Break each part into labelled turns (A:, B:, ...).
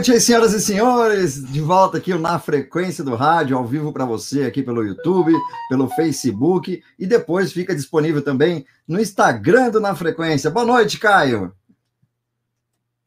A: Boa noite, senhoras e senhores. De volta aqui na frequência do rádio, ao vivo para você aqui pelo YouTube, pelo Facebook e depois fica disponível também no Instagram do Na Frequência. Boa noite, Caio.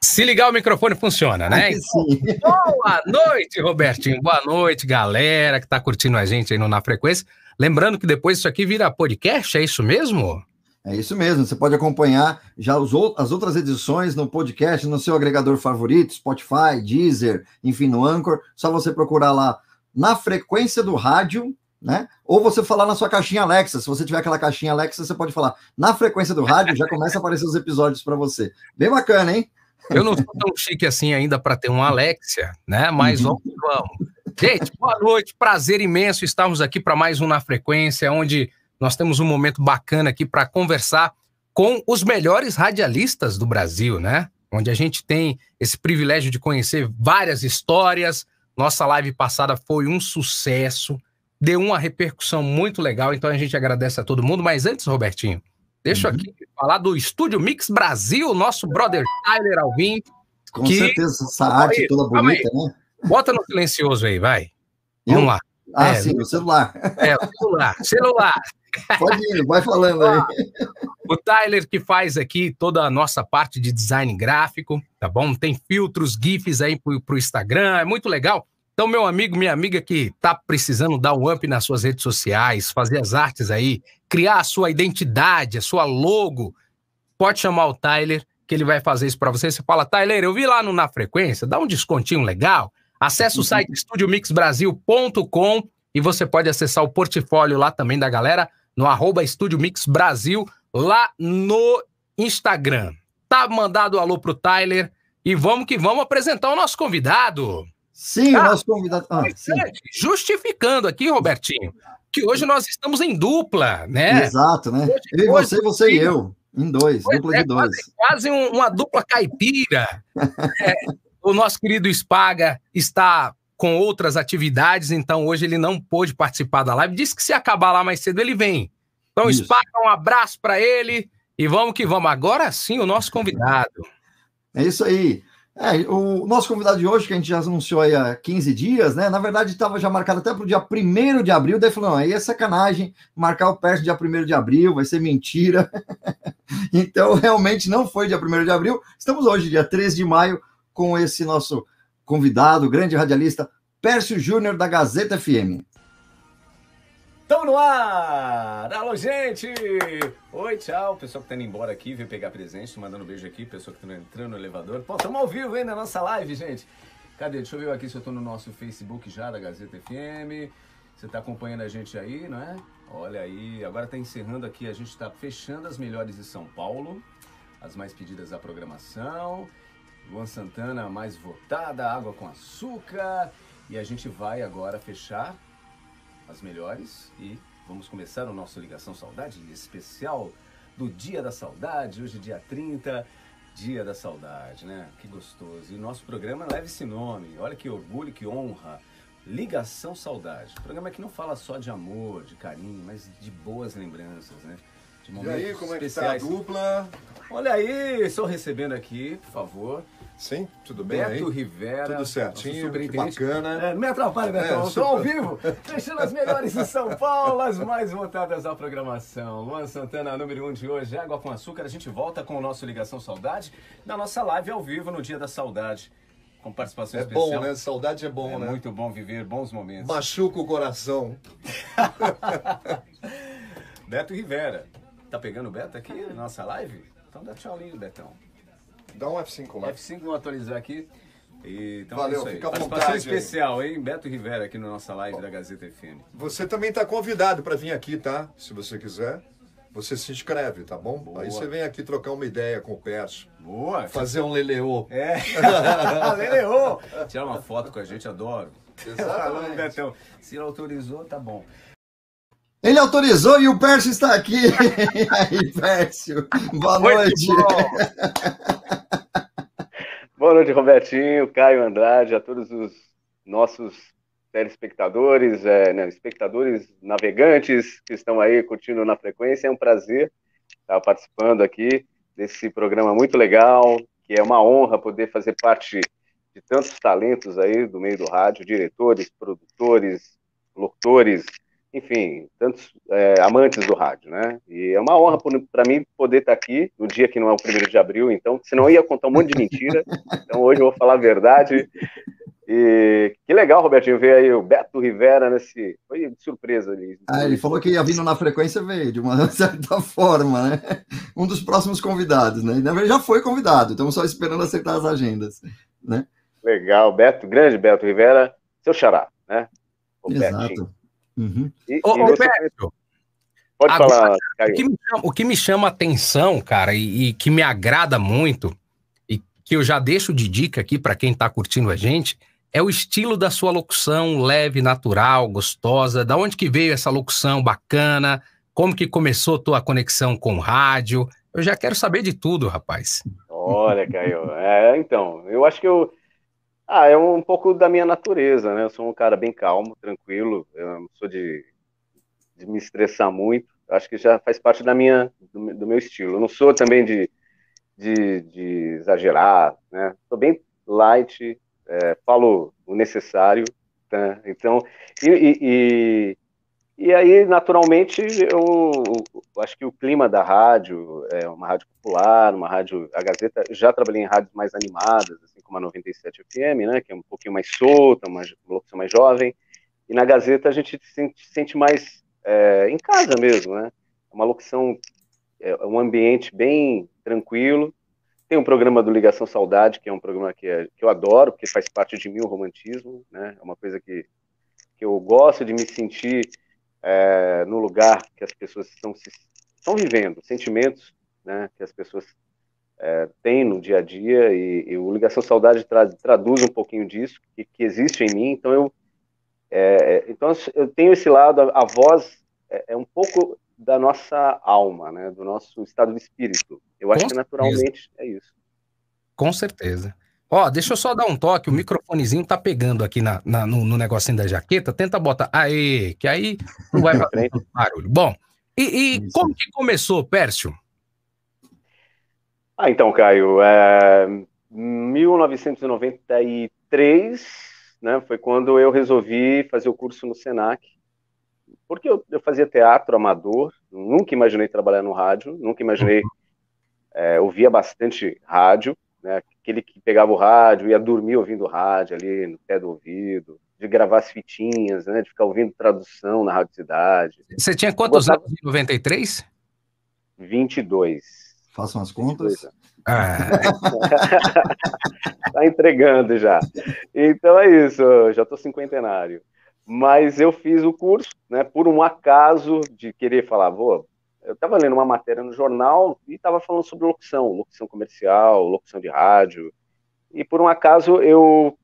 B: Se ligar o microfone funciona, né? Então, boa noite, Robertinho. Boa noite, galera que está curtindo a gente aí no Na Frequência. Lembrando que depois isso aqui vira podcast, é isso mesmo?
A: É isso mesmo, você pode acompanhar já os, as outras edições no podcast, no seu agregador favorito, Spotify, Deezer, enfim, no Anchor. Só você procurar lá na frequência do rádio, né? Ou você falar na sua caixinha Alexa. Se você tiver aquela caixinha Alexa, você pode falar na frequência do rádio, já começa a aparecer os episódios para você. Bem bacana, hein?
B: Eu não sou tão chique assim ainda para ter um Alexia, né? Mas uhum. vamos, vamos. Gente, boa noite, prazer imenso estarmos aqui para mais um Na Frequência, onde nós temos um momento bacana aqui para conversar com os melhores radialistas do Brasil, né? Onde a gente tem esse privilégio de conhecer várias histórias. Nossa live passada foi um sucesso, deu uma repercussão muito legal, então a gente agradece a todo mundo. Mas antes, Robertinho, deixa uhum. aqui falar do Estúdio Mix Brasil, nosso brother Tyler Alvim.
A: Com que... certeza, essa arte aí, toda bonita, né?
B: Bota no silencioso aí, vai. Vamos lá.
A: Ah, é, sim, o celular.
B: É, o celular. celular.
A: Pode ir, vai falando aí.
B: O Tyler que faz aqui toda a nossa parte de design gráfico, tá bom? Tem filtros, GIFs aí pro, pro Instagram, é muito legal. Então, meu amigo, minha amiga que tá precisando dar um up nas suas redes sociais, fazer as artes aí, criar a sua identidade, a sua logo, pode chamar o Tyler, que ele vai fazer isso para você. Você fala, Tyler, eu vi lá no Na Frequência, dá um descontinho legal. Acesse o site estudiomixbrasil.com e você pode acessar o portfólio lá também da galera no arroba Estúdio Mix Brasil, lá no Instagram. Tá mandado um alô pro Tyler e vamos que vamos apresentar o nosso convidado.
A: Sim, tá? o nosso convidado. Ah,
B: Justificando aqui, Robertinho, que hoje nós estamos em dupla, né?
A: Exato, né? Hoje, eu e você, você e eu. Em dois, dupla é, de dois.
B: Quase, quase um, uma dupla caipira. é, o nosso querido Spaga está com outras atividades, então hoje ele não pôde participar da live. Disse que se acabar lá mais cedo ele vem. Então, Isso. Um abraço para ele e vamos que vamos. Agora sim, o nosso convidado.
A: É isso aí. É, o nosso convidado de hoje, que a gente já anunciou aí há 15 dias, né? Na verdade, estava já marcado até para o dia 1 de abril. Daí falou: não, aí é sacanagem marcar o PERS dia 1 de abril, vai ser mentira. então, realmente não foi dia 1 de abril. Estamos hoje, dia 3 de maio, com esse nosso convidado, grande radialista, Pércio Júnior, da Gazeta FM.
C: Estamos no ar! Alô, gente! Oi, tchau. Pessoal que tá indo embora aqui, veio pegar presente, mandando um beijo aqui. Pessoal que tá entrando no elevador. Pô, estamos ao vivo ainda na nossa live, gente. Cadê? Deixa eu ver aqui se eu tô no nosso Facebook já, da Gazeta FM. Você tá acompanhando a gente aí, não é? Olha aí, agora tá encerrando aqui, a gente tá fechando as melhores de São Paulo, as mais pedidas à programação. Luan Santana mais votada, Água com Açúcar. E a gente vai agora fechar as melhores e vamos começar o nosso Ligação Saudade especial do Dia da Saudade, hoje dia 30, Dia da Saudade, né? Que gostoso. E o nosso programa leva esse nome. Olha que orgulho, que honra. Ligação Saudade. programa que não fala só de amor, de carinho, mas de boas lembranças, né?
D: E aí, como é que tá a dupla?
C: Olha aí, estou recebendo aqui, por favor.
D: Sim, tudo bem
C: Beto aí? Rivera.
D: Tudo certinho, bacana.
C: É, não me atrapalha, Betão. É, Estou ao vivo, fechando as melhores em São Paulo, as mais votadas à programação. Luan Santana, número 1 um de hoje, Água com Açúcar. A gente volta com o nosso Ligação Saudade na nossa live ao vivo no Dia da Saudade. Com participação
D: é
C: especial.
D: É bom, né? Saudade é bom,
C: é
D: né?
C: muito bom viver bons momentos.
D: Machuca o coração.
C: Beto Rivera. Tá pegando o Beto aqui na nossa live? Então dá tchauzinho, Betão.
D: Dá um F5 lá.
C: F5, vou atualizar aqui. E, então
D: Valeu,
C: é isso aí.
D: fica à
C: Participação especial, hein? Beto Rivera aqui na nossa live Bom, da Gazeta FM.
D: Você também está convidado para vir aqui, tá? Se você quiser. Você se inscreve, tá bom? Boa. Aí você vem aqui trocar uma ideia com o Pércio.
C: Boa.
D: Fazer um leleô.
C: É. leleô. Tirar uma foto com a gente, adoro.
D: Exatamente.
C: Se autorizou, tá bom.
A: Ele autorizou e o Pércio está aqui. E aí, Pércio? Boa noite.
E: Boa noite, Robertinho, Caio Andrade, a todos os nossos telespectadores, é, né, espectadores navegantes que estão aí curtindo na frequência. É um prazer estar participando aqui desse programa muito legal, que é uma honra poder fazer parte de tantos talentos aí do meio do rádio, diretores, produtores, locutores, enfim, tantos é, amantes do rádio, né? E é uma honra para mim poder estar aqui no dia que não é o primeiro de abril, então, senão eu ia contar um monte de mentira. Então hoje eu vou falar a verdade. E que legal, Robertinho, ver aí o Beto Rivera nesse. Foi de surpresa ali.
A: Ah, ele falou que ia vindo na frequência, veio, de uma certa forma, né? Um dos próximos convidados, né? Na verdade, já foi convidado, estamos só esperando acertar as agendas, né?
E: Legal, Beto, grande Beto Rivera, seu xará, né?
A: O Exato. Betinho.
B: Uhum. E, ô, e você... Pode Agora, falar, Caio. O que, me chama, o que me chama atenção, cara, e, e, que me agrada muito, e que eu já deixo de dica aqui para quem está curtindo a gente, é o estilo da sua locução, leve, natural, gostosa. Da onde que veio essa locução bacana? Como que começou a tua conexão com o rádio? Eu já quero saber de tudo, rapaz.
E: Olha, Caio. É, então, eu acho que eu ah, é um pouco da minha natureza, né? Eu sou um cara bem calmo, tranquilo. Eu não sou de, de me estressar muito. Acho que já faz parte da minha, do, do meu estilo. Eu não sou também de, de, de exagerar, né? Sou bem light, é, falo o necessário, né? Então, e, e, e aí, naturalmente, eu, acho que o clima da rádio, é uma rádio popular, uma rádio, a Gazeta, já trabalhei em rádios mais animadas, assim como a 97 FM, né, que é um pouquinho mais solta, uma, locução mais jovem, e na Gazeta a gente se sente, sente mais é, em casa mesmo, né, é uma locução, é um ambiente bem tranquilo, tem um programa do Ligação Saudade, que é um programa que, é, que eu adoro, porque faz parte de mim o romantismo, né, é uma coisa que, que eu gosto de me sentir é, no lugar que as pessoas estão, se, estão vivendo, sentimentos né, que as pessoas é, têm no dia a dia, e, e o Ligação Saudade tra, traduz um pouquinho disso, que, que existe em mim, então eu, é, então eu tenho esse lado, a, a voz é, é, um pouco da nossa alma, né, do nosso estado de espírito. Eu acho Com que naturalmente é isso.
B: Com certeza. Ó, deixa eu só dar um toque, o microfonezinho tá pegando aqui na, na no, no, negocinho da jaqueta, tenta botar, aê, que aí não vai fazer barulho. Bom, e, e como que começou, Pércio?
E: Ah, então, Caio, é, 1993, né, foi quando eu resolvi fazer o curso no Senac, porque eu, eu fazia teatro amador, nunca imaginei trabalhar no rádio, nunca imaginei, uhum. é, ouvia bastante rádio, né? Aquele que pegava o rádio, ia dormir ouvindo rádio ali no pé do ouvido, de gravar as fitinhas, né? De ficar ouvindo tradução na Rádio Cidade.
B: Você tinha quantos anos em 93?
E: 22.
A: Façam as contas.
B: Ah.
E: tá entregando já. Então é isso, já tô cinquentenário. Mas eu fiz o curso, né, por um acaso de querer falar, vou eu estava lendo uma matéria no jornal e estava falando sobre locução, locução comercial, locução de rádio. E por um acaso eu,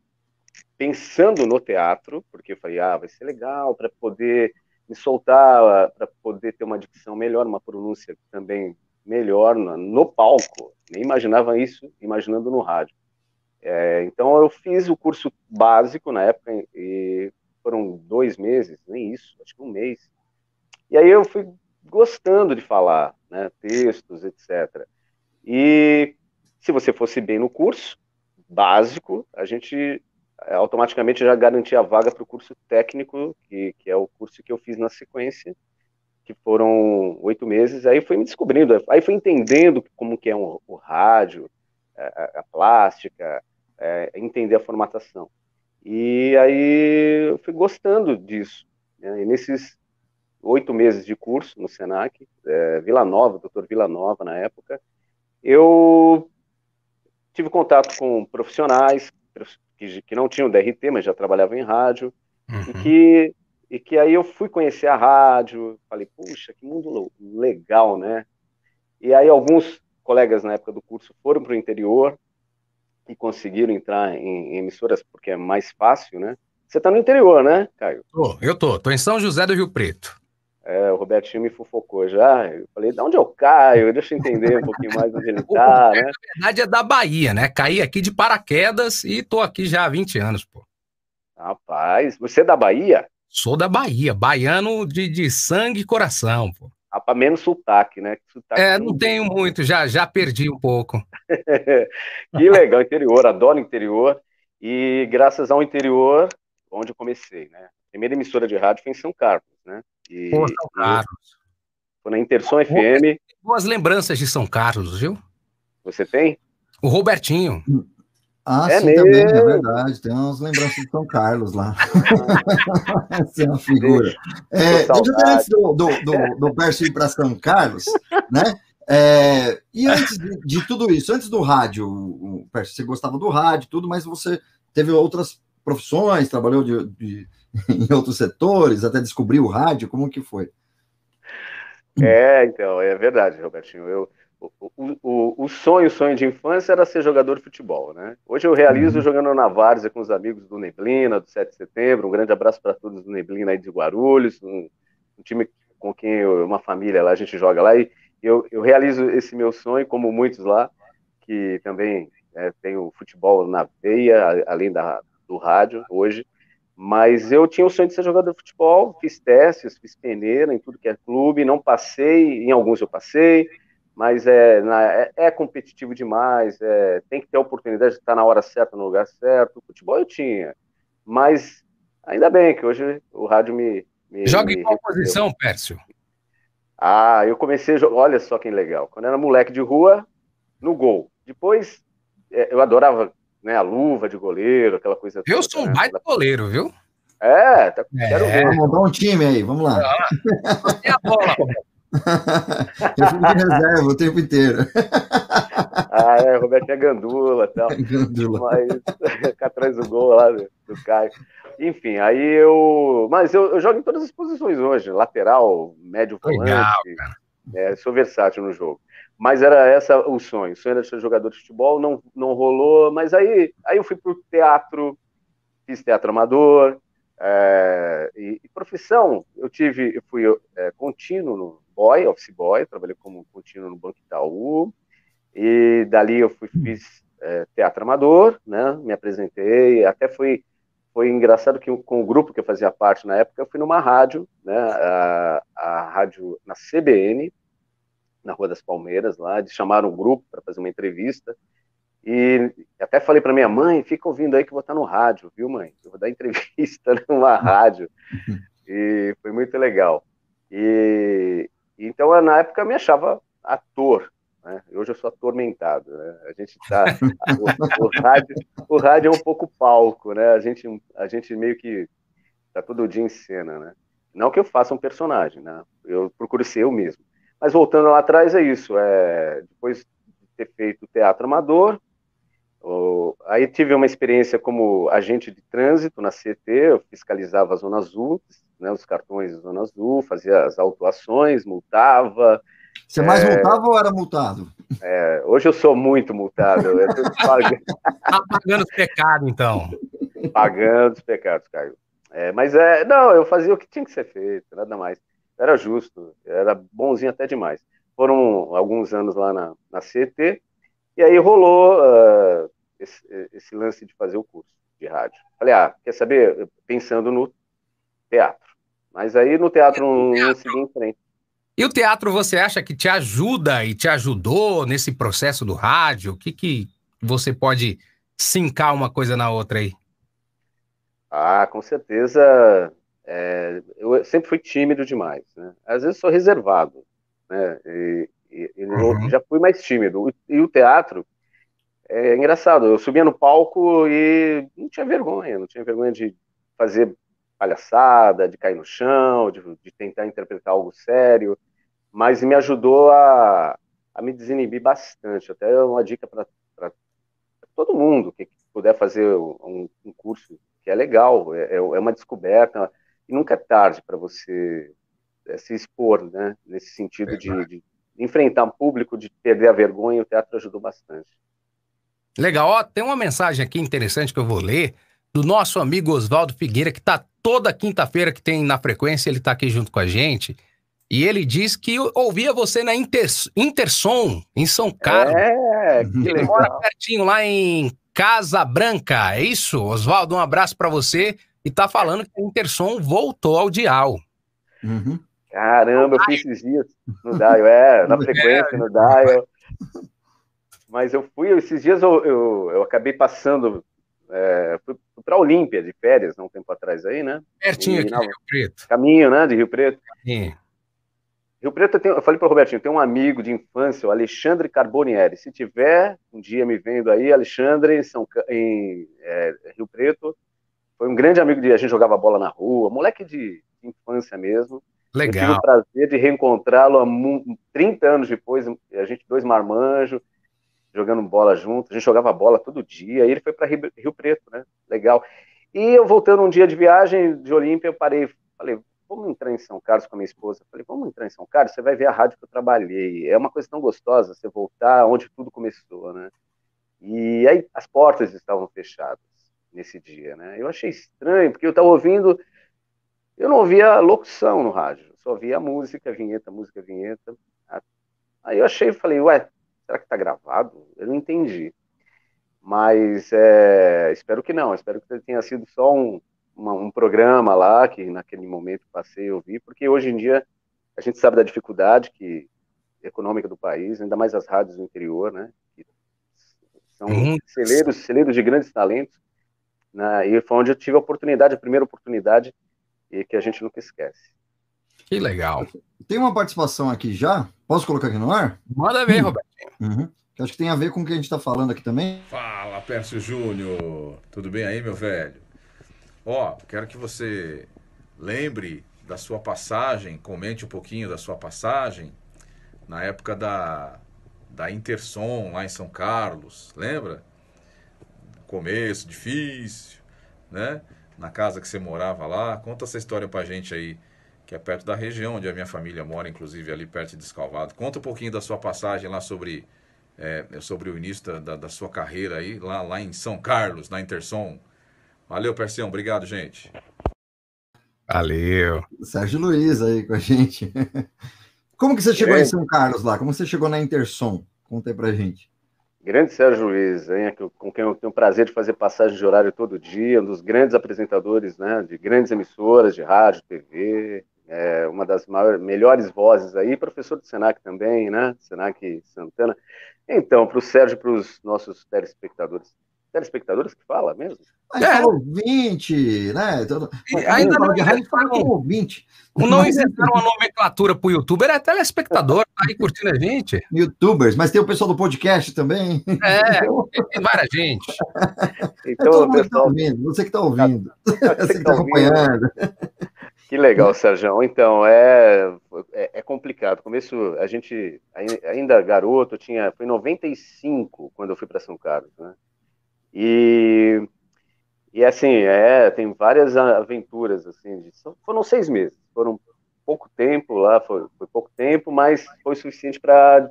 E: pensando no teatro, porque eu falei, ah, vai ser legal para poder me soltar, para poder ter uma dicção melhor, uma pronúncia também melhor no, no palco. Nem imaginava isso, imaginando no rádio. É, então eu fiz o curso básico na época e foram dois meses, nem isso, acho que um mês. E aí eu fui gostando de falar, né, textos, etc. E se você fosse bem no curso básico, a gente eh, automaticamente já garantia a vaga para o curso técnico, que, que é o curso que eu fiz na sequência, que foram oito meses. Aí fui me descobrindo, aí fui entendendo como que é um, o rádio, a, a plástica, é, entender a formatação. E aí eu fui gostando disso. Né? E nesses oito meses de curso no Senac, é, Vila Nova, doutor Vila Nova na época, eu tive contato com profissionais que, que não tinham DRT, mas já trabalhavam em rádio, uhum. e, que, e que aí eu fui conhecer a rádio, falei, puxa, que mundo legal, né? E aí alguns colegas na época do curso foram para o interior e conseguiram entrar em, em emissoras porque é mais fácil, né? Você está no interior, né, Caio?
B: Tô, eu tô. Tô em São José do Rio Preto.
E: É, o Robertinho me fofocou já. Eu falei, de onde eu caio? Deixa eu entender um pouquinho mais onde ele está, né?
B: Na verdade é da Bahia, né? Caí aqui de paraquedas e tô aqui já há 20 anos, pô.
E: Rapaz, você é da Bahia?
B: Sou da Bahia, baiano de, de sangue e coração, pô.
E: Rapaz, menos sotaque, né?
B: Sotaque é, não tenho muito, já, já perdi um pouco.
E: que legal, interior, adoro interior. E graças ao interior, onde eu comecei, né? A primeira emissora de rádio foi em São Carlos, né?
B: E, Pô, São Carlos.
E: Foi na Interson FM.
B: Boas lembranças de São Carlos, viu?
E: Você tem?
B: O Robertinho.
A: Ah, é sim, mesmo? também, é verdade. Tem umas lembranças de São Carlos lá. Essa é uma figura. É, deixa eu antes do, do, do, do ir para São Carlos, né? É, e antes de, de, tudo isso, antes do rádio, o, Percy, você gostava do rádio, tudo, mas você teve outras profissões, trabalhou de, de, em outros setores, até descobriu o rádio, como que foi?
E: É, então, é verdade, Robertinho. Eu, o, o, o sonho, o sonho de infância era ser jogador de futebol, né? Hoje eu realizo uhum. jogando na Várzea com os amigos do Neblina, do 7 de setembro. Um grande abraço para todos do Neblina aí de Guarulhos, um, um time com quem eu, uma família lá, a gente joga lá. E eu, eu realizo esse meu sonho, como muitos lá, que também é, tem o futebol na veia, além da, do rádio hoje. Mas eu tinha o sonho de ser jogador de futebol, fiz testes, fiz peneira em tudo que é clube, não passei, em alguns eu passei, mas é, é, é, competitivo demais, é, tem que ter a oportunidade de estar na hora certa, no lugar certo. O futebol eu tinha, mas ainda bem que hoje o rádio me. me
B: Joga em qual posição, Pércio?
E: Ah, eu comecei, olha só que legal. Quando era moleque de rua, no gol. Depois, é, eu adorava né, a luva de goleiro, aquela coisa.
B: Eu toda, sou um né? baita goleiro, viu?
E: É, tá,
A: é. quero ver. Vamos montar um time aí, vamos lá. Tem a bola. eu fico de reserva o tempo inteiro.
E: Ah, é, Roberto é gandula e tal. Gandula. Mas fica atrás do gol lá do, do Caio. Enfim, aí eu. Mas eu, eu, jogo em todas as posições hoje: lateral, médio volante. É, sou versátil no jogo. Mas era essa o sonho. O sonho era ser jogador de futebol, não, não rolou. Mas aí, aí eu fui pro teatro, fiz teatro amador. É, e, e, profissão, eu tive, eu fui é, contínuo no boy, office boy, trabalhei como contínuo no Banco Itaú, e dali eu fui, fiz é, teatro amador, né, me apresentei, até fui foi engraçado que com o grupo que eu fazia parte na época, eu fui numa rádio, né, a, a rádio na CBN, na Rua das Palmeiras, lá, eles chamaram um grupo para fazer uma entrevista, e até falei para minha mãe, fica ouvindo aí que eu vou estar no rádio, viu, mãe? Eu vou dar entrevista numa rádio. E foi muito legal. E então, na época, eu me achava ator, né? Hoje eu sou atormentado, né? A gente tá. o, o, rádio, o rádio é um pouco palco, né? A gente, a gente meio que tá todo dia em cena, né? Não que eu faça um personagem, né? Eu procuro ser eu mesmo. Mas voltando lá atrás, é isso. É, depois de ter feito teatro amador, aí tive uma experiência como agente de trânsito na CT, eu fiscalizava a Zona Azul, né, os cartões da Zona Azul, fazia as autuações, multava,
A: você mais é... multava ou era multado?
E: É, hoje eu sou muito multado. Eu
B: pagando... tá pagando os pecados, então.
E: Pagando os pecados, Caio. É, mas é, não, eu fazia o que tinha que ser feito, nada mais. Era justo, era bonzinho até demais. Foram alguns anos lá na, na CET, e aí rolou uh, esse, esse, lance de fazer o curso de rádio. Falei, ah, quer saber? Pensando no teatro. Mas aí no teatro não, não segui em frente.
B: E o teatro você acha que te ajuda e te ajudou nesse processo do rádio? O que, que você pode sincar uma coisa na outra aí?
E: Ah, com certeza. É, eu sempre fui tímido demais. Né? Às vezes sou reservado. Né? E, e, e uhum. já fui mais tímido. E o teatro é engraçado. Eu subia no palco e não tinha vergonha. Não tinha vergonha de fazer palhaçada, de cair no chão, de, de tentar interpretar algo sério mas me ajudou a, a me desinibir bastante. Até uma dica para todo mundo que puder fazer um, um, curso que é legal, é, é, é uma descoberta, e nunca é tarde para você é, se expor, né? Nesse sentido de, de, enfrentar um público, de perder a vergonha, o teatro ajudou bastante.
B: Legal, ó, tem uma mensagem aqui interessante que eu vou ler do nosso amigo Oswaldo Figueira, que está toda quinta-feira que tem na frequência, ele está aqui junto com a gente. E ele diz que ouvia você na Inter, Intersom, em São Carlos.
E: É, que
B: ele
E: legal.
B: mora pertinho lá em Casa Branca, é isso? Oswaldo, um abraço para você. E tá falando que a Intersom voltou ao dial.
E: Uhum. Caramba, eu fui esses dias no Dial, é, na frequência, no Dial. Mas eu fui, esses dias eu, eu, eu acabei passando é, fui para Olímpia de férias, há um tempo atrás aí, né?
B: Pertinho aqui, Rio Preto.
E: Caminho, né, de Rio Preto.
B: Sim.
E: Rio Preto, eu, tenho, eu falei para o Robertinho, tem um amigo de infância, o Alexandre Carbonieri. Se tiver um dia me vendo aí, Alexandre, em, São, em é, Rio Preto, foi um grande amigo de. A gente jogava bola na rua, moleque de, infância mesmo.
B: Legal.
E: Eu tive o prazer de reencontrá-lo há 30 anos depois, a gente, dois marmanjos, jogando bola junto. A gente jogava bola todo dia. E ele foi para Rio, Rio Preto, né? Legal. E eu voltando um dia de viagem de Olímpia, eu parei, falei, vamos entrar em São Carlos com a minha esposa. Falei, vamos entrar em São Carlos, você vai ver a rádio que eu trabalhei. É uma coisa tão gostosa você voltar onde tudo começou, né? E aí as portas estavam fechadas nesse dia, né? Eu achei estranho, porque eu estava ouvindo, eu não ouvia locução no rádio, só ouvia música, vinheta, música, vinheta. Aí eu achei, falei, ué, será que está gravado? Eu não entendi. Mas é, espero que não, espero que tenha sido só um, uma, um programa lá que naquele momento passei a ouvir, porque hoje em dia a gente sabe da dificuldade que econômica do país, ainda mais as rádios do interior, né? Que são celeiros, celeiros de grandes talentos, né? E foi onde eu tive a oportunidade, a primeira oportunidade, e que a gente nunca esquece.
B: Que legal.
A: Tem uma participação aqui já. Posso colocar aqui no ar?
B: Manda ver, Robertinho.
A: Uhum. Que acho que tem a ver com o que a gente está falando aqui também.
F: Fala, Pércio Júnior. Tudo bem aí, meu velho? Ó, quero que você lembre da sua passagem, comente um pouquinho da sua passagem na época da, da Intersom lá em São Carlos, lembra? Começo difícil, né? Na casa que você morava lá. Conta essa história pra gente aí, que é perto da região onde a minha família mora, inclusive ali perto de Descalvado. Conta um pouquinho da sua passagem lá sobre, é, sobre o início da, da, sua carreira aí, lá, lá em São Carlos, na Intersom. Valeu, Persião. Obrigado, gente.
B: Valeu.
A: Sérgio Luiz aí com a gente. Como que você chegou Grande. em São Carlos lá? Como você chegou na Intersom? Conta aí pra gente.
E: Grande Sérgio Luiz, hein, com quem eu tenho o prazer de fazer passagem de horário todo dia, um dos grandes apresentadores né, de grandes emissoras de rádio, TV, é, uma das maiores, melhores vozes aí, professor do Senac também, né? Senac Santana. Então, para o Sérgio e para os nossos telespectadores, telespectadores que fala mesmo?
A: Aí é. fala ouvinte, né? Todo...
B: ainda não de rádio fala com ouvinte. Não inventaram uma nomenclatura para o youtuber, é telespectador, tá aí curtindo a gente.
A: Youtubers, mas tem o pessoal do podcast também.
B: É, tem várias gente.
A: Então, é pessoal... tá ouvindo, você que está ouvindo, você que está tá acompanhando.
E: Que legal, Sérgio. Então, é, é, é, complicado. Começo, a gente, ainda garoto, tinha, foi em 95 quando eu fui para São Carlos, né? E, e assim, é, tem várias aventuras, assim, foram seis meses, foram pouco tempo lá, foi, foi pouco tempo, mas foi suficiente para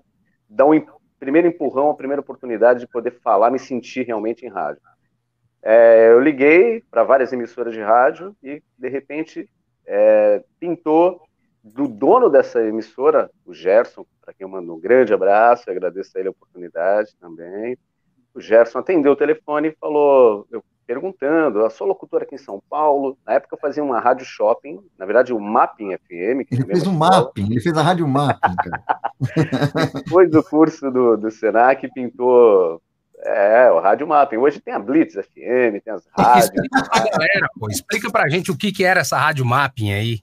E: dar um primeiro empurrão, a primeira oportunidade de poder falar, me sentir realmente em rádio. É, eu liguei para várias emissoras de rádio e, de repente, é, pintou do dono dessa emissora, o Gerson, para quem eu mando um grande abraço, agradeço a ele a oportunidade também, o Gerson atendeu o telefone e falou, eu perguntando, a sua locutora aqui em São Paulo, na época eu fazia uma rádio shopping, na verdade o Mapping FM.
A: ele fez um Mapping, ele fez a rádio Mapping, cara.
E: Depois do curso do, do Senac, pintou é, o Rádio Mapping. Hoje tem a Blitz FM, tem as rádios.
B: Explica pra galera, pô, explica pra gente o que, que era essa Rádio Mapping aí.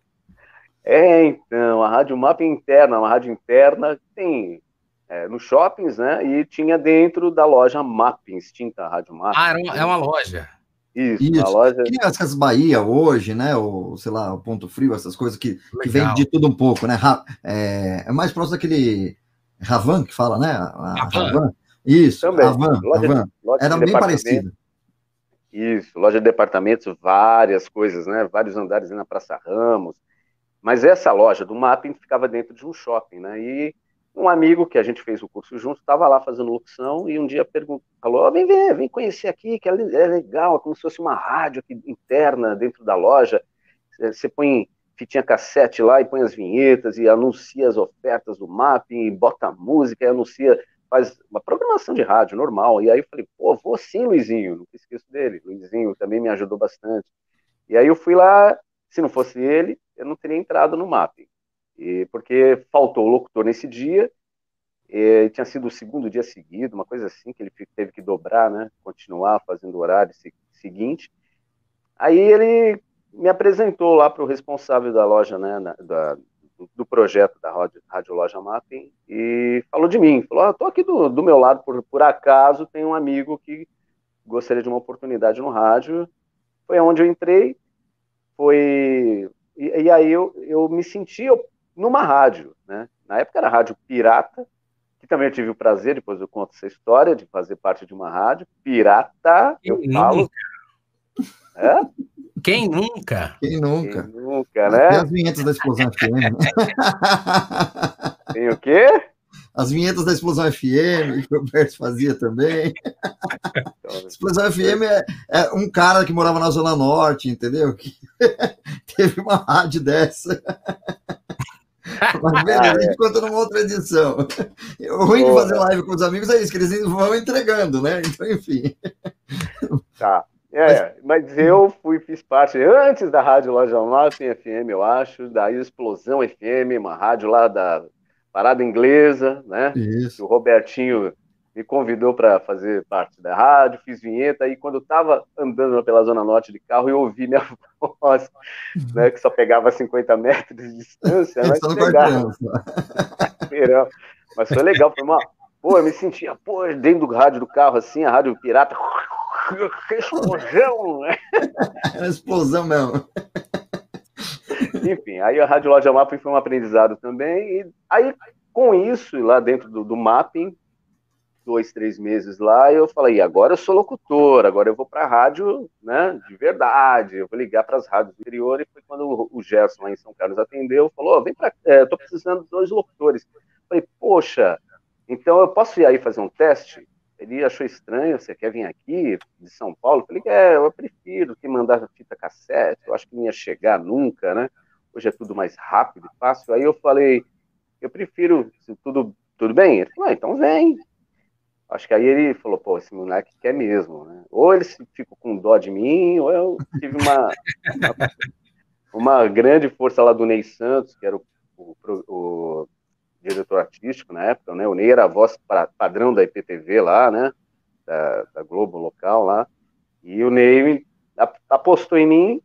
E: É, então, a Rádio Mapping interna, uma rádio interna, tem é, nos shoppings, né? E tinha dentro da loja Mapping, extinta a Rádio Mapping.
B: Ah, uma, é uma loja.
A: Isso, Isso. loja. Que essas Bahia hoje, né? Ou sei lá, o Ponto Frio, essas coisas que, que vem de tudo um pouco, né? É, é mais próximo daquele Ravan que fala, né? A, Ravan. Isso, Também. Ravan, loja, Ravan. Loja Era bem parecido.
E: Isso, loja de departamentos, várias coisas, né? Vários andares na Praça Ramos. Mas essa loja do Mapping ficava dentro de um shopping, né? E um amigo que a gente fez o curso junto estava lá fazendo locução e um dia perguntou, falou, oh, vem ver, vem conhecer aqui, que é, é legal, é como se fosse uma rádio aqui interna dentro da loja. Você põe fitinha cassete lá e põe as vinhetas e anuncia as ofertas do mapping, bota música e anuncia, faz uma programação de rádio normal. E aí eu falei, pô, vou sim, Luizinho, não esqueço dele. Luizinho também me ajudou bastante. E aí eu fui lá, se não fosse ele, eu não teria entrado no mapping. E, porque faltou o locutor nesse dia, e tinha sido o segundo dia seguido, uma coisa assim, que ele teve que dobrar, né? Continuar fazendo horário seguinte. Aí ele me apresentou lá para o responsável da loja, né, na, da, do projeto da Rádio, Rádio Loja Mapping e falou de mim. Falou: ah, tô aqui do, do meu lado, por, por acaso tem um amigo que gostaria de uma oportunidade no rádio. Foi onde eu entrei, foi. E, e aí eu, eu me senti numa rádio, né? Na época era rádio pirata, que também eu tive o prazer, depois eu conto essa história, de fazer parte de uma rádio pirata. Eu falo.
B: É? Quem nunca?
A: Quem nunca?
E: Quem nunca, né?
A: Tem as vinhetas da Explosão FM.
E: Tem o quê?
A: As vinhetas da Explosão FM, que o Roberto fazia também. Então, Explosão FM é, é, um cara que morava na Zona Norte, entendeu? Que teve uma rádio dessa. Mas beleza, é. a gente conta numa outra edição. O ruim de fazer live com os amigos é isso, que eles vão entregando, né? Então, enfim.
E: Tá. É, mas eu fui, fiz parte antes da Rádio Loja Mapping FM, eu acho, da Explosão FM, uma rádio lá da Parada Inglesa, né? Isso. O Robertinho me convidou para fazer parte da rádio, fiz vinheta, e quando eu estava andando pela Zona Norte de carro, eu ouvi minha voz, né, que só pegava 50 metros de distância, mas, pegava, mas foi legal, foi uma... Pô, eu me sentia, pô, dentro do rádio do carro, assim, a rádio pirata, explosão!
A: É uma explosão mesmo.
E: Enfim, aí a Rádio Loja Mapping foi um aprendizado também. E aí, com isso, lá dentro do, do mapping, dois, três meses lá, eu falei, agora eu sou locutor, agora eu vou para a rádio, né, de verdade, eu vou ligar para as rádios do interior, e foi quando o, Gerson lá em São Carlos atendeu, falou, oh, vem para, é, tô precisando de dois locutores. Eu falei, poxa, então eu posso ir aí fazer um teste? Ele achou estranho, você quer vir aqui de São Paulo? Eu falei, é, eu prefiro que mandar fita cassete, eu acho que não ia chegar nunca, né? Hoje é tudo mais rápido e fácil. Aí eu falei, eu prefiro, tudo, tudo bem? Ele falou, ah, então vem. Acho que aí ele falou, pô, esse moleque quer mesmo, né? Ou ele ficou com dó de mim, ou eu tive uma, uma, uma grande força lá do Ney Santos, que era o, o, o diretor artístico na época, né? O Ney era a voz padrão da IPTV lá, né? Da, da Globo local lá. E o Ney apostou em mim.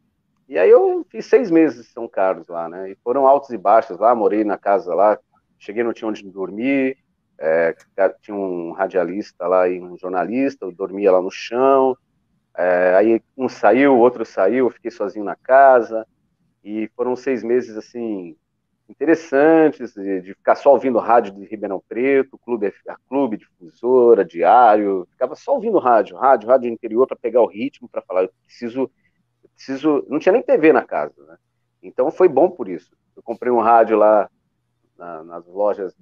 E: E aí eu fiz seis meses em São Carlos lá, né? E foram altos e baixos lá, morei na casa lá, cheguei não tinha onde dormir, é, tinha um radialista lá e um jornalista, eu dormia lá no chão. É, aí um saiu, outro saiu, eu fiquei sozinho na casa. E foram seis meses assim interessantes, de, de, ficar só ouvindo rádio de Ribeirão Preto, clube, a clube, difusora, diário, ficava só ouvindo rádio, rádio, rádio interior para pegar o ritmo, para falar, eu preciso, eu preciso, não tinha nem TV na casa, né? Então foi bom por isso. Eu comprei um rádio lá na, nas lojas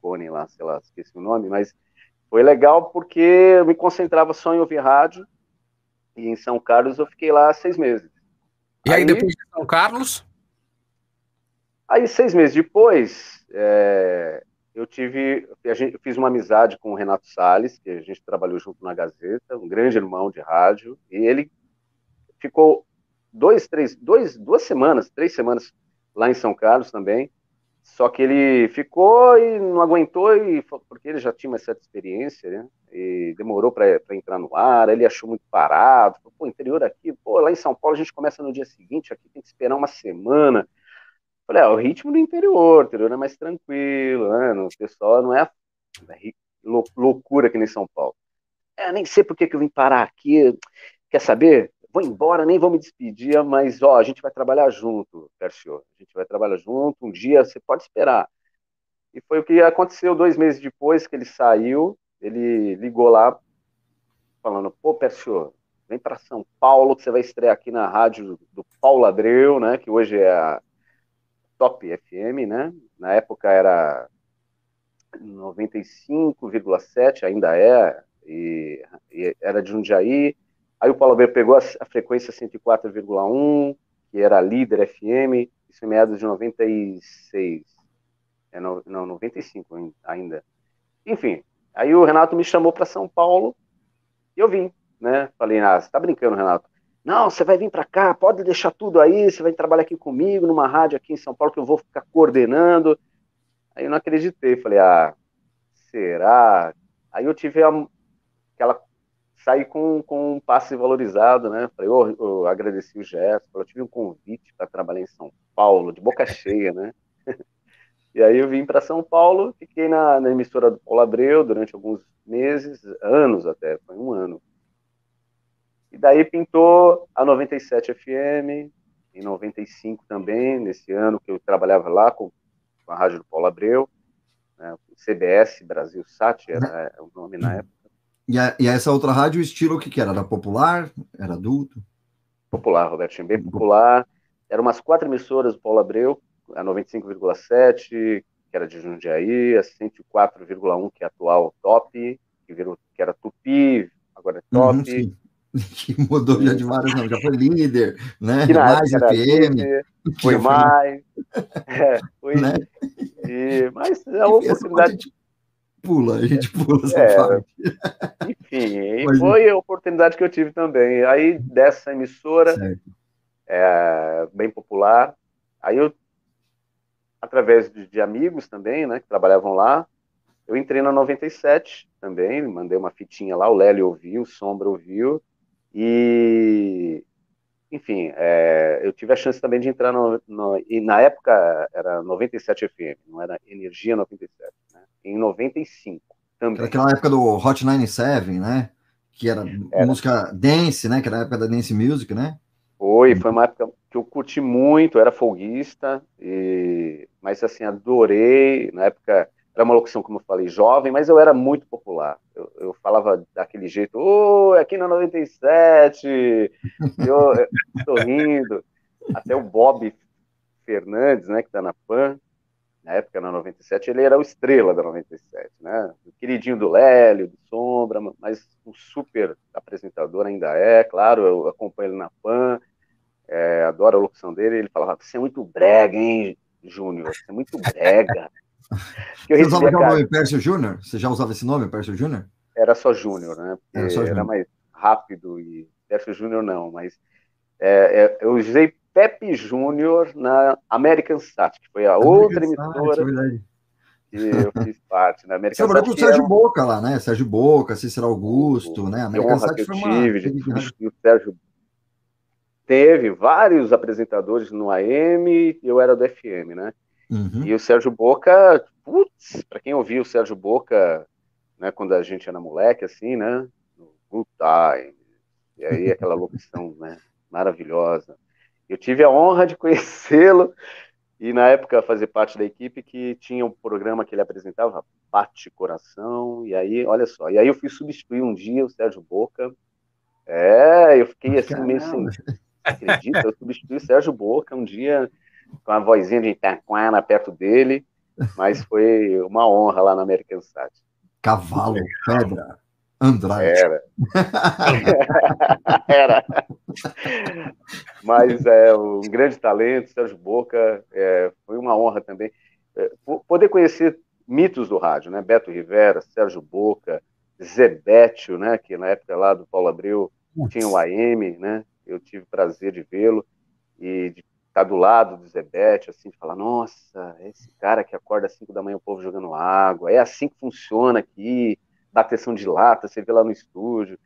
E: Bernasconi lá, sei lá, esqueci o nome, mas foi legal porque eu me concentrava só em ouvir rádio e em São Carlos eu fiquei lá seis meses.
B: E aí, aí depois de São Carlos?
E: Aí, seis meses depois, é, eu tive, a gente, eu fiz uma amizade com o Renato Salles, que a gente trabalhou junto na Gazeta, um grande irmão de rádio, e ele ficou dois, três, dois, duas semanas, três semanas lá em São Carlos também, só que ele ficou e não aguentou, e, porque ele já tinha uma certa experiência, né? E demorou para entrar no ar, ele achou muito parado. Pô, interior aqui, pô, lá em São Paulo a gente começa no dia seguinte, aqui tem que esperar uma semana. Falei, ah, o ritmo do interior, o interior é mais tranquilo, né? O pessoal não é loucura que nem São Paulo. É, nem sei por que, que eu vim parar aqui. Quer saber? Vou embora, nem vou me despedir, mas ó, a gente vai trabalhar junto, Percio. A gente vai trabalhar junto, um dia você pode esperar. E foi o que aconteceu dois meses depois que ele saiu, ele ligou lá, falando, pô, Percio, vem para São Paulo, que você vai estrear aqui na rádio do Paulo Abreu, né, que hoje é a Top FM, né? Na época era 95,7, ainda é, e, e, era de Jundiaí. Aí o Paulo Abreu pegou a, a frequência 104,1, que era líder FM, isso em meados de 96. É, no, não, 95 ainda. Enfim, aí o Renato me chamou para São Paulo e eu vim, né? Falei, ah, você tá brincando, Renato? Não, você vai vir para cá, pode deixar tudo aí, você vai trabalhar aqui comigo, numa rádio aqui em São Paulo, que eu vou ficar coordenando. Aí eu não acreditei, falei, ah, será? Aí eu tive a, aquela saí com, com um passe valorizado, né? Falei, eu, eu agradeci o gesto, eu tive um convite para trabalhar em São Paulo, de boca cheia, né? e aí eu vim para São Paulo, fiquei na, na emissora do Paulo Abreu durante alguns meses, anos até, foi um ano. E daí pintou a 97 FM, em 95 também, nesse ano que eu trabalhava lá com, com a rádio do Paulo Abreu, né, CBS Brasil Sat era o nome na época.
A: E, a, e essa outra rádio, o estilo o que, que era? Era popular? Era adulto?
E: Popular, Robertinho, bem popular. Eram umas quatro emissoras do Paulo Abreu, a 95,7, que era de Jundiaí, a 104,1, que é a atual Top, que, virou, que era Tupi, agora é Top. Uhum,
A: que mudou já de vários nomes, já foi líder, né? Que mais FM.
E: Líder, foi mais. é, foi, né? e, mas é uma oportunidade
A: pula, a gente pula essa é, parte.
E: Enfim, Mas, foi a oportunidade que eu tive também. Aí dessa emissora, é, bem popular, aí eu, através de, de, amigos também, né, que trabalhavam lá, eu entrei na 97 também, mandei uma fitinha lá, o Lélio ouviu, o Sombra ouviu, e enfim, é, eu tive a chance também de entrar no, no, e na época era 97 FM, não era Energia 97 em 95 também.
A: Aquela época do Hot 97, né? Que era, era, música dance, né? Que era a época da dance music, né?
E: Foi, foi uma época que eu curti muito, era folguista, e... mas assim, adorei. Na época era uma locução, como eu falei, jovem, mas eu era muito popular. Eu, eu falava daquele jeito, ô, oh, aqui na 97, eu, tô rindo. Até o Bob Fernandes, né, que tá na PAN, na época, na 97, ele era o estrela da 97, né? O queridinho do Lélio, do Sombra, mas um super apresentador ainda é, claro, eu acompanho ele na PAN, é, adoro a locução dele, ele falava, você é muito brega, hein, Júnior, você é muito brega.
A: Você usava o nome Pércio Júnior? Você já usava esse nome, Pércio Júnior?
E: Era só Júnior, né? Era, só era mais rápido e Pércio Júnior não, mas é, é, eu usei Pepe Júnior na American Sat, que foi a American outra emissora Sat, que eu fiz parte. Na American
A: Você com o Sérgio Boca lá, né? Sérgio Boca, Cícero Augusto, né?
E: American honra Sat que eu tive de o Sérgio. Teve vários apresentadores no AM, eu era do FM, né? Uhum. E o Sérgio Boca, putz, para quem ouviu o Sérgio Boca, né, quando a gente era moleque, assim, né? No Good Time, e aí aquela locução, né? Maravilhosa. Eu tive a honra de conhecê-lo e na época fazer parte da equipe que tinha um programa que ele apresentava, Bate Coração, e aí, olha só, e aí eu fui substituir um dia o Sérgio Boca. É, eu fiquei assim Caramba. meio sem. Acredita? Eu substituí o Sérgio Boca um dia com a vozinha de Itaquana perto dele, mas foi uma honra lá na American Sat.
A: Cavalo, pedra. Andrade.
E: Era. Era. Mas é um grande talento, Sérgio Boca, é, foi uma honra também. É, poder conhecer mitos do rádio, né? Beto Rivera, Sérgio Boca, Zebétio, né? Que na época lá do Paulo Abreu tinha o AM, né? Eu tive prazer de vê-lo e de estar do lado do Zebétio, assim, falar, nossa, esse cara que acorda às 5 da manhã o povo jogando água, é assim que funciona aqui, bateção de lata, você vê lá no estúdio.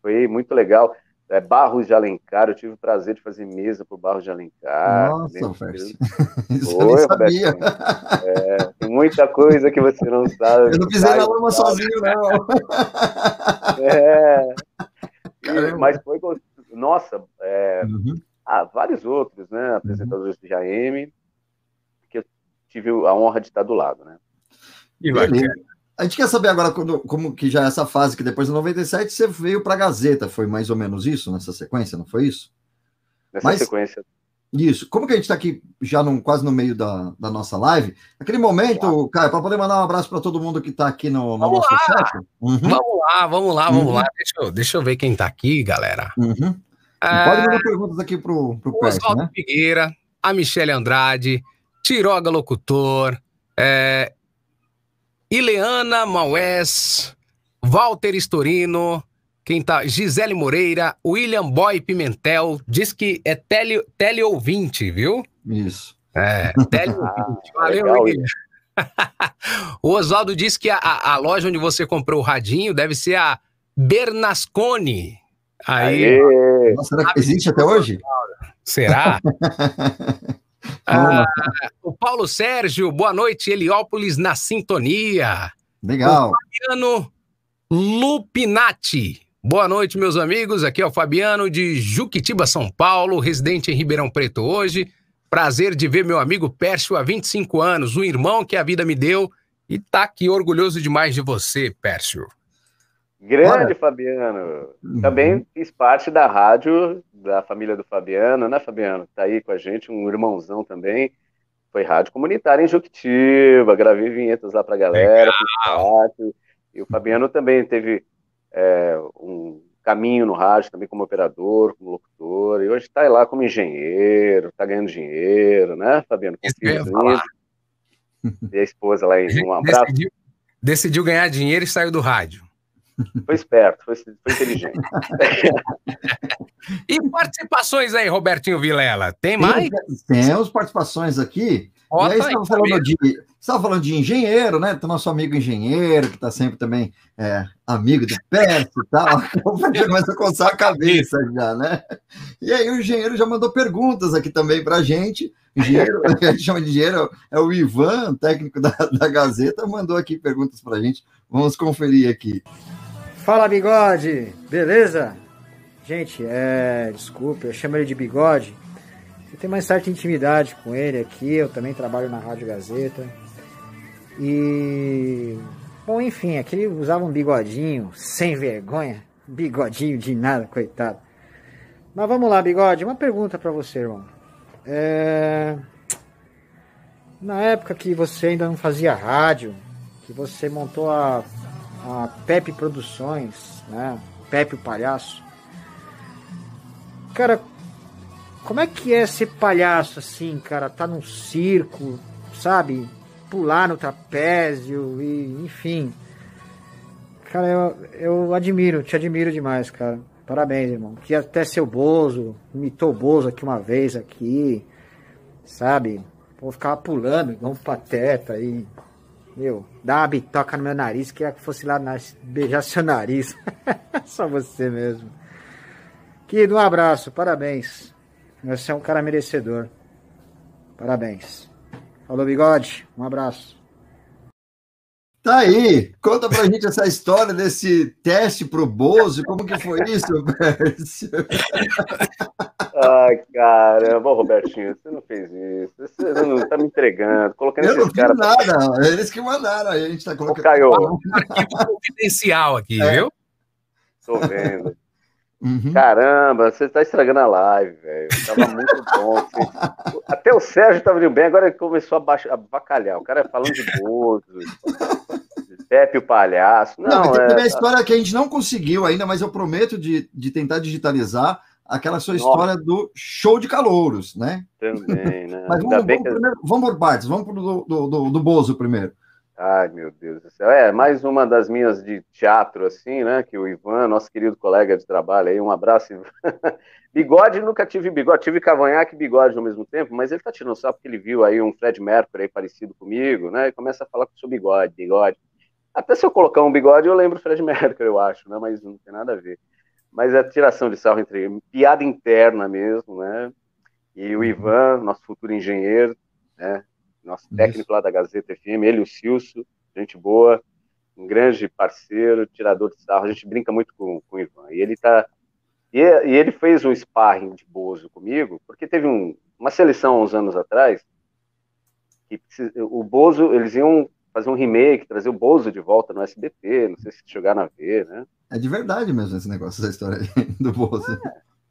E: Foi muito legal. É, Barros de Alencar, eu tive o prazer de fazer mesa para o Barros de Alencar.
A: Nossa. Isso Foi, eu nem sabia.
E: É, tem muita coisa que você não sabe.
A: Eu não pisei na lama sozinho, não.
E: É. mas foi. Nossa, é, uhum. Ah, vários outros, né? Uhum. Apresentadores uhum. de AM, que eu tive a honra de estar do lado, né?
A: E bacana. A gente quer saber agora quando, como que já é essa fase, que depois de 97 você veio para a Gazeta, foi mais ou menos isso, nessa sequência, não foi isso?
E: Nessa Mas, sequência.
A: Isso. Como que a gente está aqui já num, quase no meio da, da nossa live, aquele momento, Caio, para poder mandar um abraço para todo mundo que está aqui no, no
B: vamos nosso lá. chat. Uhum. Vamos lá, vamos lá, vamos uhum. lá. Deixa eu, deixa eu ver quem está aqui, galera.
A: Uhum. É... Pode mandar perguntas aqui para o Oswaldo
B: né? Figueira, a Michele Andrade, Tiroga Locutor, é, Ileana Maués, Walter Estorino, quem tá? Gisele Moreira, William Boy Pimentel, diz que é tele, teleouvinte, viu?
A: Isso.
B: É, teleouvinte. Ah, Valeu, William. o Oswaldo disse que a, a, loja onde você comprou o radinho deve ser a Bernasconi. Aí!
A: Nossa, será que existe até hoje?
B: será? Ah, o Paulo Sérgio, boa noite, Heliópolis na sintonia.
A: Legal.
B: Fabiano Lupinati. Boa noite, meus amigos. Aqui é o Fabiano de Juquitiba, São Paulo, residente em Ribeirão Preto hoje. Prazer de ver meu amigo Pércio há 25 anos, um irmão que a vida me deu e tá aqui orgulhoso demais de você, Pércio.
E: Grande
A: Olha.
E: Fabiano.
A: Uhum.
E: Também fiz parte da rádio da família do Fabiano, né, Fabiano? Tá aí com a gente, um irmãozão também. Foi rádio comunitária em Juquitiba, gravei vinhetas lá pra galera, fiz parte. E o Fabiano também teve é, um caminho no rádio, também como operador, como locutor, e hoje tá lá como engenheiro, tá ganhando dinheiro, né, Fabiano?
B: Isso que eu falar.
E: E a esposa lá, em um abraço.
B: Decidiu, decidiu ganhar dinheiro e saiu do rádio.
E: Foi esperto, foi, foi inteligente.
B: E participações aí, Robertinho Vilela? Tem mais?
A: Tem, temos participações aqui.
B: Bota
A: e aí, estava falando,
B: Fabiano.
A: de, estava falando de engenheiro, né? Tem nosso amigo engenheiro, que está sempre também é, amigo do Pércio e tal. Começa a coçar a cabeça já, né? E aí o engenheiro já mandou perguntas aqui também para a gente. Engenheiro, que a gente chama de engenheiro, é o Ivan, técnico da, da Gazeta, mandou aqui perguntas para a gente. Vamos conferir aqui.
G: Fala, bigode! Beleza? Gente, é. Desculpa, eu chamo ele de bigode. Eu tenho mais certa intimidade com ele aqui, eu também trabalho na Rádio Gazeta. E. Bom, enfim, aqui ele usava um bigodinho sem vergonha. Bigodinho de nada, coitado. Mas vamos lá, bigode, uma pergunta pra você, irmão. É. Na época que você ainda não fazia rádio, que você montou a a Pepe Produções, né? Pepe o Palhaço. Cara, como é que é ser palhaço assim, cara? Tá num circo, sabe? Pular no trapézio e enfim. Cara, eu, eu admiro, te admiro demais, cara. Parabéns, irmão. Que até seu Bozo, imitou o Bozo aqui uma vez aqui, sabe? Vou ficar pulando igual um pateta aí. Meu, dá uma bitoca no meu nariz, que que fosse lá beijar seu nariz. Só você mesmo. Querido, um abraço, parabéns. Você é um cara merecedor. Parabéns. Falou, bigode. Um abraço.
A: Tá aí, conta pra gente essa história desse teste pro Bozo, como que foi isso, Pércio?
E: Ai, caramba, Ô, Robertinho, você não fez isso. Você não tá me entregando, colocando
A: Eu não
E: esses
A: fiz
E: caras.
A: nada, eles que mandaram, aí a gente tá
E: Ô,
A: colocando.
E: Caio,
B: Arquivo confidencial aqui,
A: É.
B: viu?
E: tô vendo.
A: Uhum.
E: Caramba, você tá estragando a live, velho. Tava muito bom. Você- Até o Sérgio tava indo bem, agora ele começou a, baixar, a bacalhar. O cara falando de Bozo, Pepe o Palhaço.
A: Não,
E: Não,
A: tem também a
E: é.
A: história que a gente não conseguiu ainda, mas eu prometo de, de tentar digitalizar aquela sua
E: Nossa.
A: história do show de calouros, né?
E: Também, né?
A: Mas vamos, vamos,
E: que.
A: primeiro, vamos por partes, vamos pro do, do, do, do Bozo primeiro.
E: Ai, meu Deus do céu. É, mais uma das minhas de teatro, assim, né? Que o Ivan, nosso querido colega de trabalho aí, um abraço, Ivan. Bigode, nunca tive bigode, tive cavanhaque e bigode ao mesmo tempo, mas ele tá tirando só porque ele viu aí um Fred Mercury aí parecido comigo, né? E começa a falar com o seu bigode, bigode. Até se eu colocar um bigode, eu lembro Fred Mercury, eu acho, né? Mas não tem nada a ver. Mas é tiração de sarro entre piada interna mesmo, né? E o Ivan, nosso futuro engenheiro, né? Nosso técnico lá da Gazeta FM, ele o Silso, gente boa, um grande parceiro, tirador de sarro, a gente brinca muito com, com o Ivan. E ele tá. E, e ele fez um sparring de Bozo comigo, porque teve um, uma seleção uns anos atrás, que o Bozo, eles iam fazer um remake, trazer o Bozo de volta no SBT, não sei se chegaram a ver, né?
A: É de verdade mesmo esse negócio, essa história aí do Bozo.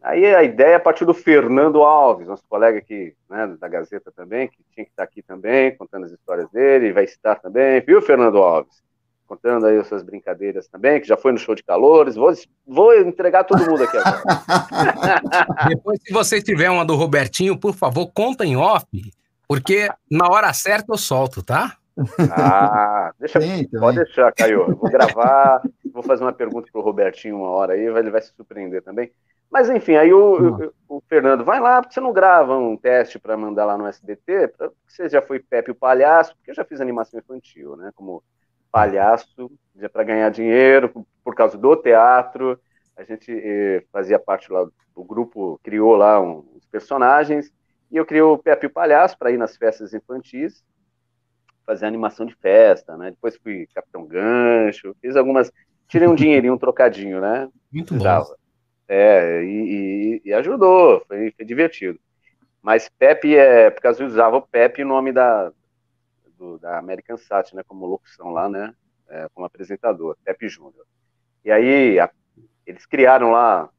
E: Aí a ideia partiu do Fernando Alves, nosso colega aqui, né, da Gazeta também, que tinha que estar aqui também, contando as histórias dele, e vai estar também, viu, Fernando Alves? Contando aí as suas brincadeiras também, que já foi no show de calores. Vou, vou entregar todo mundo aqui agora.
B: Depois, se você tiver uma do Robertinho, por favor, conta em off, porque na hora certa eu solto, tá?
E: Ah, deixa,
A: também.
E: pode deixar, Caio. Eu Vou gravar, vou fazer uma pergunta pro Robertinho uma hora aí, ele vai se surpreender também. Mas enfim, aí o, o, o Fernando, vai lá, porque você não grava um teste para mandar lá no SBT? Pra- Você já foi Pepe o Palhaço, porque eu já fiz animação infantil, né? Como palhaço, para ganhar dinheiro, por causa do teatro. A gente eh, fazia parte lá, o grupo criou lá uns personagens, e eu criei o Pepe o Palhaço para ir nas festas infantis, fazer animação de festa, né? Depois fui Capitão Gancho, fiz algumas. Tirei um dinheirinho, um trocadinho, né?
B: Muito bom.
E: É, e, e, e ajudou, foi, foi, divertido. Mas Pepe é, por causa eu usava o Pepe o nome da, do, da American Sat, né? Como locução lá, né? É, como apresentador, Pepe Júnior. E aí, a, eles criaram lá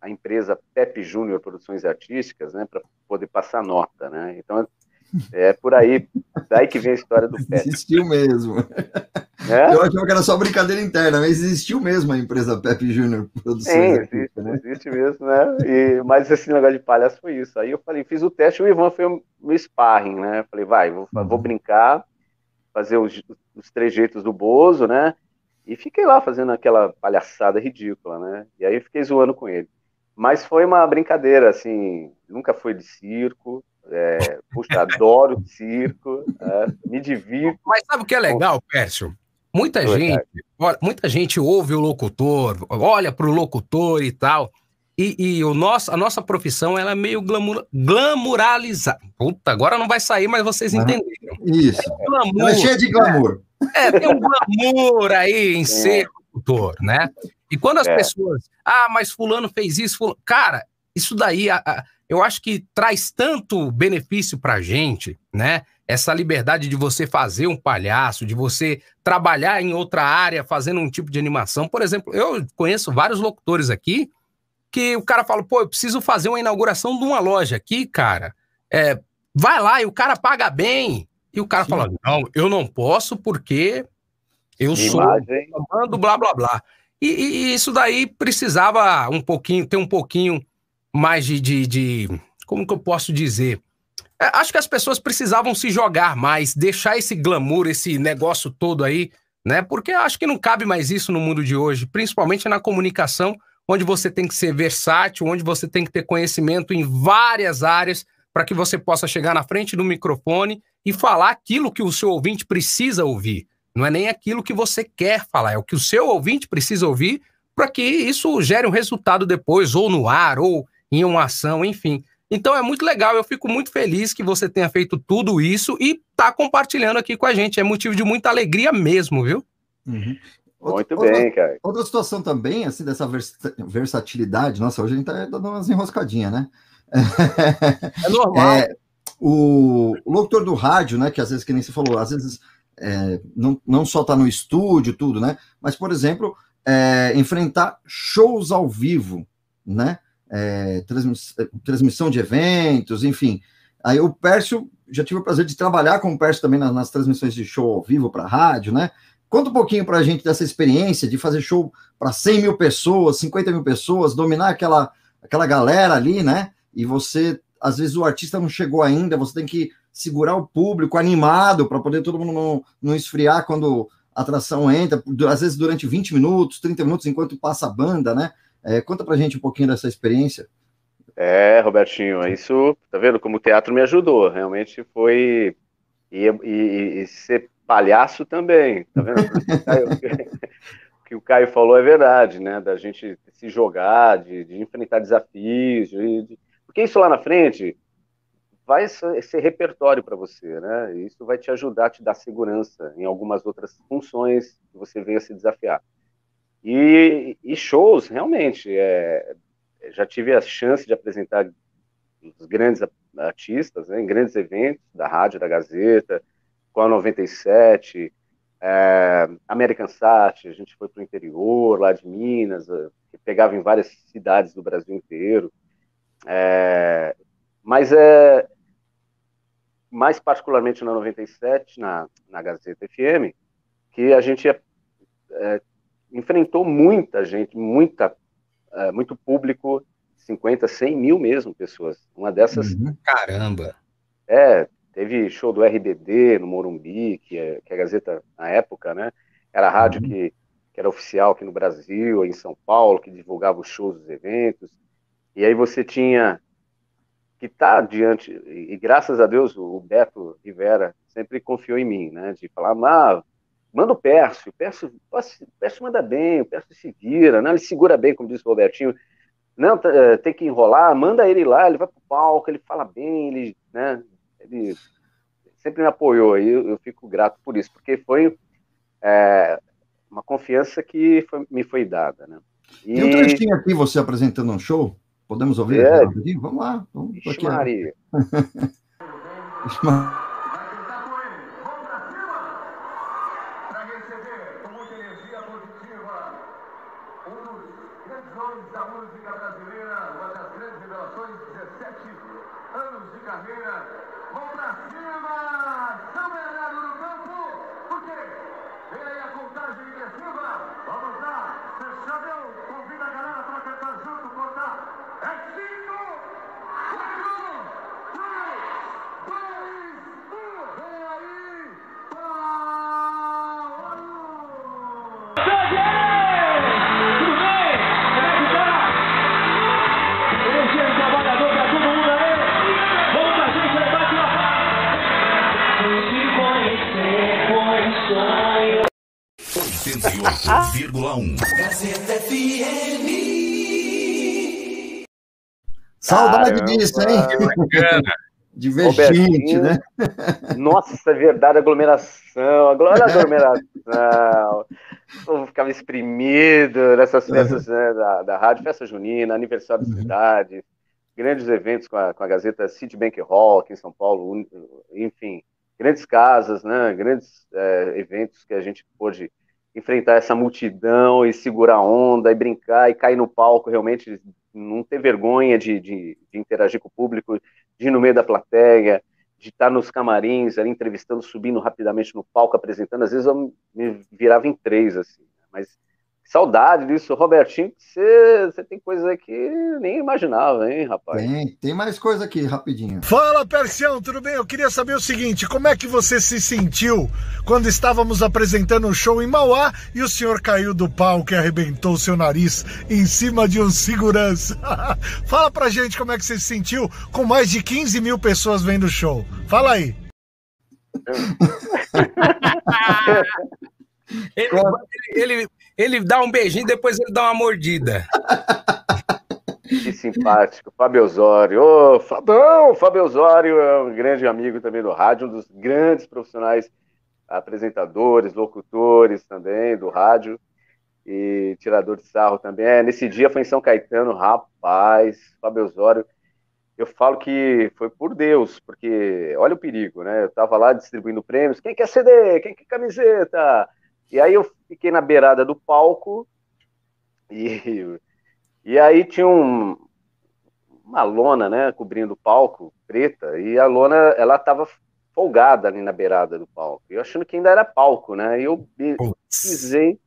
E: a empresa Pepe Júnior Produções Artísticas, né? Para poder passar nota, né? Então, é por aí, daí que vem a história do Pepe.
A: Existiu mesmo. É? Eu achava que era só brincadeira interna, mas existiu mesmo a empresa Pepe Júnior
E: Produções. Sim, existe, né? existe mesmo, né? E, mas esse negócio de palhaço foi isso. Aí eu falei, fiz o teste, o Ivan foi o meu sparring, né? Falei, vai, vou, vou uhum. brincar, fazer os, os trejeitos do Bozo, né? E fiquei lá fazendo aquela palhaçada ridícula, né? E aí eu fiquei zoando com ele. Mas foi uma brincadeira, assim, nunca foi de circo, é, puxa, adoro circo, é, me divirto.
B: Mas sabe o que é legal, Pércio? Muita gente, muita gente ouve o locutor, olha para o locutor e tal. E, e, o nosso, a nossa profissão ela é meio glamour, glamuralizada. Puta, agora não vai sair, mas vocês entenderam.
A: Isso. É, glamour, ela é cheia de glamour.
B: É, é, tem um glamour aí em é. ser locutor, né? E quando as é. pessoas, ah, mas fulano fez isso, fulano... cara, isso daí, a, a, eu acho que traz tanto benefício pra gente, né? Essa liberdade de você fazer um palhaço, de você trabalhar em outra área fazendo um tipo de animação. Por exemplo, eu conheço vários locutores aqui que o cara fala, pô, eu preciso fazer uma inauguração de uma loja aqui, cara. É, vai lá e o cara paga bem. E o cara Sim. fala, não, eu não posso porque eu sou mando blá blá blá. E, e, isso daí precisava um pouquinho, ter um pouquinho mais de, de, de como que eu posso dizer? É, acho que as pessoas precisavam se jogar mais, deixar esse glamour, esse negócio todo aí, né? Porque acho que não cabe mais isso no mundo de hoje, principalmente na comunicação, onde você tem que ser versátil, onde você tem que ter conhecimento em várias áreas para que você possa chegar na frente do microfone e falar aquilo que o seu ouvinte precisa ouvir. Não é nem aquilo que você quer falar, é o que o seu ouvinte precisa ouvir para que isso gere um resultado depois, ou no ar, ou em uma ação, enfim. Então é muito legal, eu fico muito feliz que você tenha feito tudo isso e está compartilhando aqui com a gente. É motivo de muita alegria mesmo, viu?
E: Uhum. Outra, muito bem, cara.
A: Outra situação também, assim, dessa vers versatilidade, nossa, hoje a gente tá dando umas enroscadinhas, né?
B: É normal. É,
A: o, o locutor do rádio, né, que às vezes, que nem você falou, às vezes é, não, não só tá no estúdio, tudo, né? Mas, por exemplo, é, enfrentar shows ao vivo, né? É, transmiss, é, transmissão de eventos, enfim. Aí o Pércio, já tive o prazer de trabalhar com o Pércio também nas, nas transmissões de show ao vivo para rádio, né? Conta um pouquinho para a gente dessa experiência de fazer show para 100 mil pessoas, 50 mil pessoas, dominar aquela, aquela galera ali, né? E você às vezes o artista não chegou ainda, você tem que segurar o público animado para poder todo mundo não, não esfriar quando a atração entra, às vezes durante 20 minutos, 30 minutos, enquanto passa a banda, né? É, conta pra gente um pouquinho dessa experiência.
E: É, Robertinho, isso, tá vendo como o teatro me ajudou, realmente foi, e, e, e ser palhaço também, tá vendo? o que o Caio falou é verdade, né, da gente se jogar, de, de enfrentar desafios, de, de porque isso lá na frente vai ser repertório para você, né? Isso vai te ajudar te dar segurança em algumas outras funções que você venha se desafiar. E, e shows, realmente, é, já tive a chance de apresentar os grandes artistas né, em grandes eventos da rádio, da Gazeta, com a 97, é, American Sat, a gente foi para o interior, lá de Minas, que pegava em várias cidades do Brasil inteiro. É, mas é mais particularmente na 97, na, na Gazeta FM, que a gente é, enfrentou muita gente, muita, é, muito público, 50, 100 mil mesmo pessoas. Uma dessas.
B: Uhum. Caramba!
E: É, teve show do RBD no Morumbi, que, é, que a Gazeta, na época, né, era a rádio uhum. que, que era oficial aqui no Brasil, em São Paulo, que divulgava os shows, os eventos. E aí você tinha que está diante, e, graças a Deus o Beto Rivera sempre confiou em mim, né, de falar, ah, manda o Pércio, o Pércio, o Pércio manda bem, o Pércio se vira, né? ele segura bem, como disse o Robertinho. Não, eh, tem que enrolar, manda ele lá, ele vai pro palco, ele fala bem, ele, né, ele sempre me apoiou e eu, eu fico grato por isso, porque foi é, uma confiança que foi, me foi dada, né?
A: E... Tem um trechinho aqui, você apresentando um show, podemos ouvir? É. Vamos lá. Vamos
E: Ixi, aqui, Maria.
A: Gazeta FM. Saudade disso, hein? De ver gente, né?
E: Nossa, é verdade, aglomeração. Olha a aglomeração. Eu ficava exprimido nessas festas né, da, da rádio, festa junina, aniversário da uhum. cidade, grandes eventos com a, com a Gazeta Citibank Hall aqui em São Paulo, enfim, grandes casas, né, grandes é, eventos que a gente pôde enfrentar essa multidão e segurar a onda e brincar e cair no palco, realmente não ter vergonha de, de, de interagir com o público, de ir no meio da plateia, de estar nos camarins, ali entrevistando, subindo rapidamente no palco, apresentando. Às vezes eu me virava em três, assim, né? mas Saudade disso, Robertinho, você, você tem coisa que nem imaginava, hein, rapaz?
A: Tem, tem mais coisa aqui, rapidinho.
H: Fala, Persião, tudo bem? Eu queria saber o seguinte, como é que você se sentiu quando estávamos apresentando um show em Mauá e o senhor caiu do palco e arrebentou o seu nariz em cima de um segurança? Fala pra gente como é que você se sentiu com mais de 15 mil pessoas vendo o show. Fala aí.
B: ele, ele, ele dá um beijinho, depois ele dá uma mordida.
E: Que simpático, Fábio Osório. Ô, Fabão! Fábio Osório é um grande amigo também do rádio, um dos grandes profissionais apresentadores, locutores também do rádio e tirador de sarro também. É, nesse dia foi em São Caetano, rapaz, Fábio Osório. Eu falo que foi por Deus, porque olha o perigo, né? Eu tava lá distribuindo prêmios. Quem quer CD? Quem quer camiseta? E aí eu fiquei na beirada do palco e, e aí tinha um, uma lona, né, cobrindo o palco, preta, e a lona, ela tava folgada ali na beirada do palco. Eu achando que ainda era palco, né? E eu pisei,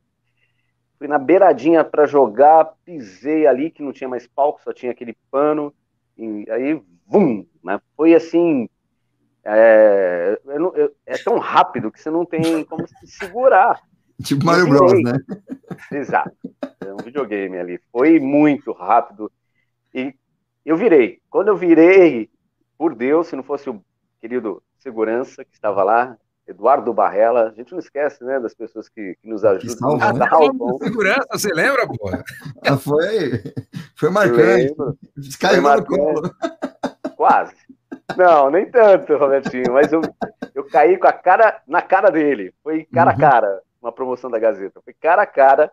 E: fui na beiradinha para jogar, pisei ali que não tinha mais palco, só tinha aquele pano, e aí, vum, né? Foi assim, é, é, tão rápido que você não tem como se segurar.
A: Tipo Mario Bros, né?
E: Exato. É um videogame ali. Foi muito rápido. E eu virei. Quando eu virei, por Deus, se não fosse o querido segurança que estava lá, Eduardo Barrela, a gente não esquece, né, das pessoas que, que nos ajudam. Salva,
B: né? ah, segurança, você lembra, pô?
A: Ah, foi, foi marcante. Caiu no colo.
E: Quase. Não, nem tanto, Robertinho, mas eu, eu caí com a cara na cara dele. Foi cara a uhum. cara uma promoção da Gazeta. Foi cara a cara,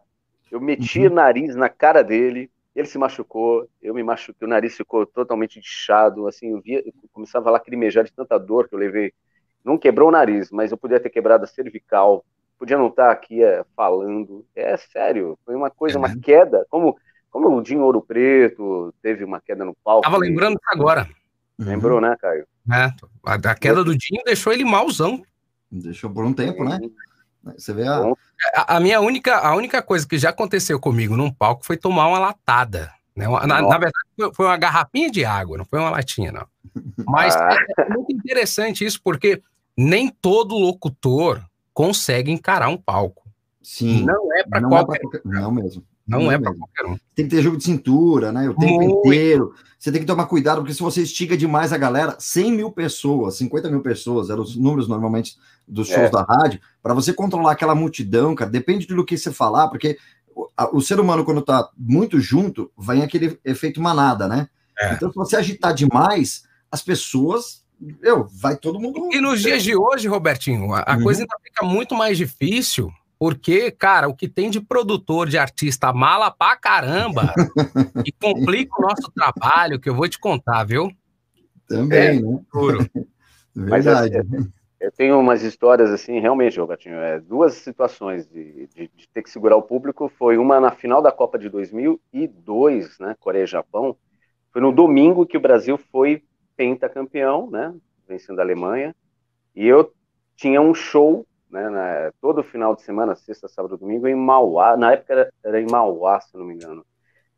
E: eu meti uhum. o nariz na cara dele, ele se machucou, eu me machuquei, o nariz ficou totalmente inchado, assim, eu, via, eu começava a lacrimejar de tanta dor que eu levei. Não quebrou o nariz, mas eu podia ter quebrado a cervical, podia não estar aqui é, falando. É sério, foi uma coisa, uma uhum. queda, como, como o Dinho Ouro Preto teve uma queda no palco.
B: Tava lembrando agora.
E: Lembrou, uhum. né, Caio?
B: É, a, a queda do Dinho deixou ele malzão.
A: Deixou por um tempo, né? Você vê a...
B: a... a. minha única, a única coisa que já aconteceu comigo num palco foi tomar uma latada. Né? Na, na, verdade, foi uma garrafinha de água, não foi uma latinha, não. Mas ah. é muito interessante isso, porque nem todo locutor consegue encarar um palco.
A: Sim.
B: Não é para qualquer.
A: É pra... Não mesmo.
B: Não é para qualquer um.
A: Tem que ter jogo de cintura, né? O tempo Muito. inteiro. Você tem que tomar cuidado, porque se você estiga demais a galera, 100 mil pessoas, 50 mil pessoas, eram os números normalmente dos shows é. da rádio, para você controlar aquela multidão, cara, depende do que você falar, porque o, a, o ser humano, quando tá muito junto, vem aquele efeito manada, né? É. Então, se você agitar demais, as pessoas eu, vai todo mundo.
B: E nos dias de hoje, Robertinho, a, a uhum. coisa ainda fica muito mais difícil, porque, cara, o que tem de produtor, de artista mala pra caramba, e complica o nosso trabalho, que eu vou te contar, viu?
A: Também, é, né? Puro.
E: Verdade. Mas, é, eu tenho umas histórias assim, realmente, Robertinho, é, duas situações de, de, de, ter que segurar o público. Foi uma na final da Copa de 2002, né, Coreia e Japão. Foi no domingo que o Brasil foi pentacampeão, né, vencendo a Alemanha, e eu tinha um show, né, na, todo final de semana, sexta, sábado, domingo, em Mauá, na época era, era em Mauá, se não me engano,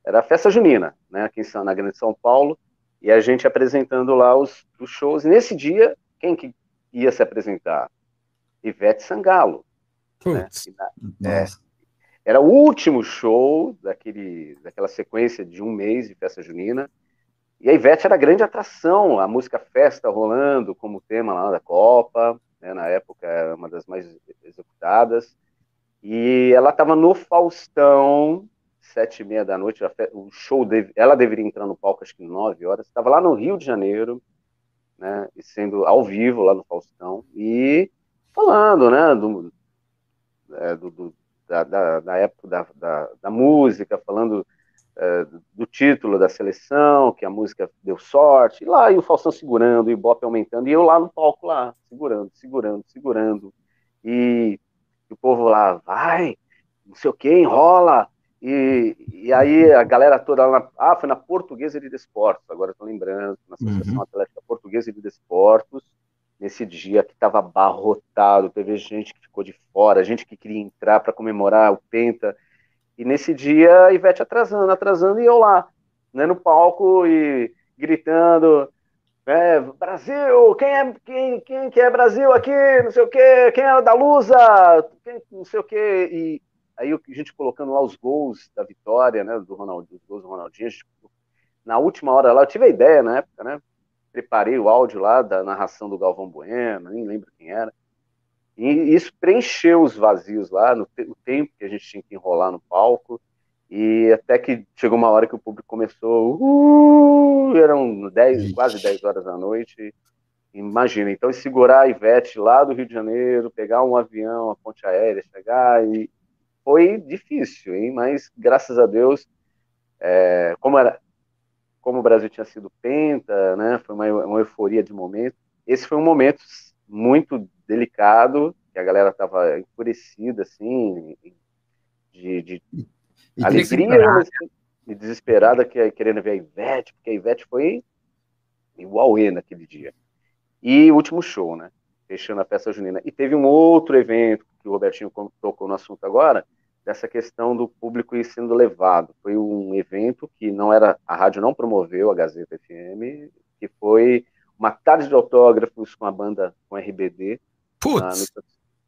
E: era a festa junina, né, aqui em, na Grande São Paulo, e a gente apresentando lá os, os shows, e nesse dia, quem que ia se apresentar? Ivete Sangalo, né, é, era o último show daquele, daquela sequência de um mês de festa junina, e a Ivete era a grande atração, a música Festa rolando como tema lá da Copa, né, na época era uma das mais executadas. E ela estava no Faustão, sete e meia da noite, o show, deve, ela deveria entrar no palco acho que nove horas, estava lá no Rio de Janeiro, né, sendo ao vivo lá no Faustão, e falando, né, do, é, do, do da, da, da, época da, da, da música, falando do título da seleção, que a música deu sorte, e lá e o Faustão segurando, e o Ibope aumentando, e eu lá no palco lá, segurando, segurando, segurando, e, e o povo lá, vai, não sei o que, enrola, e, e aí a galera toda lá, na, ah, foi na Portuguesa de Desportos, agora estou lembrando, na Associação uhum. Atlética Portuguesa de Desportos, nesse dia que estava abarrotado, teve gente que ficou de fora, gente que queria entrar para comemorar o Penta, e nesse dia, a Ivete atrasando, atrasando, e eu lá, né, no palco e gritando, é, Brasil, quem é, quem, quem que é Brasil aqui, não sei o quê, quem é da Lusa, quem, não sei o quê, e aí a gente colocando lá os gols da vitória, né, do Ronaldinho, os gols do Ronaldinho, gente, na última hora lá, eu tive a ideia na época, né, preparei o áudio lá da narração do Galvão Bueno, nem lembro quem era, e isso preencheu os vazios lá, no o tempo que a gente tinha que enrolar no palco. E até que chegou uma hora que o público começou, uh, eram 10, quase 10 horas da noite. Imagina, então segurar a Ivete lá do Rio de Janeiro, pegar um avião, a ponte aérea, chegar e foi difícil, hein? Mas graças a Deus, é, como era, como o Brasil tinha sido penta, né? Foi uma, uma euforia de momento. Esse foi um momento muito delicado, que a galera tava enfurecida, assim, de, de e alegria assim, e desesperada que, querendo ver a Ivete, porque a Ivete foi igual E naquele dia. E o último show, né? Fechando a festa junina. E teve um outro evento que o Robertinho tocou no assunto agora, dessa questão do público ir sendo levado. Foi um evento que não era, a rádio não promoveu, a Gazeta FM, que foi uma tarde de autógrafos com a banda, com a RBD,
B: Putz!
E: No...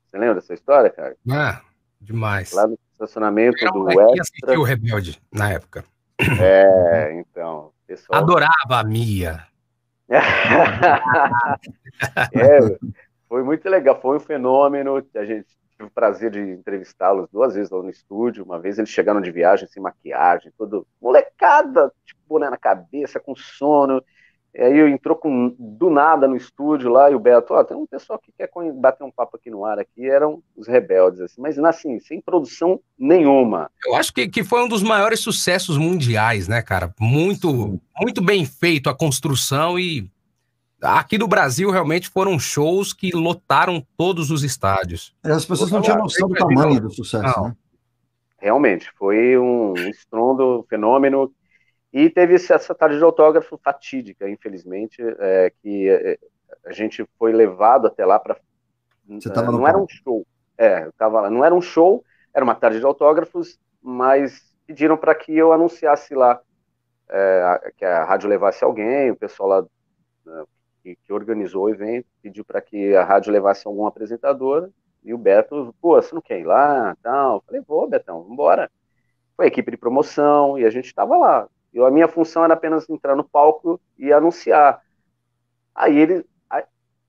E: Você lembra dessa história, cara?
B: Ah, demais.
E: Lá no estacionamento do Extra.
B: o Rebelde na época.
E: É, então.
B: Pessoal... Adorava a Mia.
E: é, foi muito legal, foi um fenômeno. A gente tive o prazer de entrevistá-los duas vezes lá no estúdio. Uma vez eles chegaram de viagem sem maquiagem, tudo molecada, tipo, né, na cabeça, com sono. E aí entrou com, do nada no estúdio lá, e o Beto, ó, tem um pessoal que quer bater um papo aqui no ar aqui, eram os rebeldes, assim, mas assim, sem produção nenhuma.
B: Eu acho que, que foi um dos maiores sucessos mundiais, né, cara? Muito, muito bem feito a construção e aqui no Brasil realmente foram shows que lotaram todos os estádios.
A: É, as pessoas não tinham noção do tamanho do sucesso, não. né?
E: Realmente, foi um estrondo, fenômeno e teve essa tarde de autógrafo fatídica, infelizmente, é, que é, a gente foi levado até lá para. Não era um show. É, eu tava lá. Não era um show, era uma tarde de autógrafos, mas pediram para que eu anunciasse lá, é, que a rádio levasse alguém, o pessoal lá né, que, que, organizou o evento pediu para que a rádio levasse algum apresentador, e o Beto, pô, você não quer ir lá? Tal. Eu falei, vou, Betão, vambora. foi a equipe de promoção e a gente estava lá. Eu, a minha função era apenas entrar no palco e anunciar. Aí ele,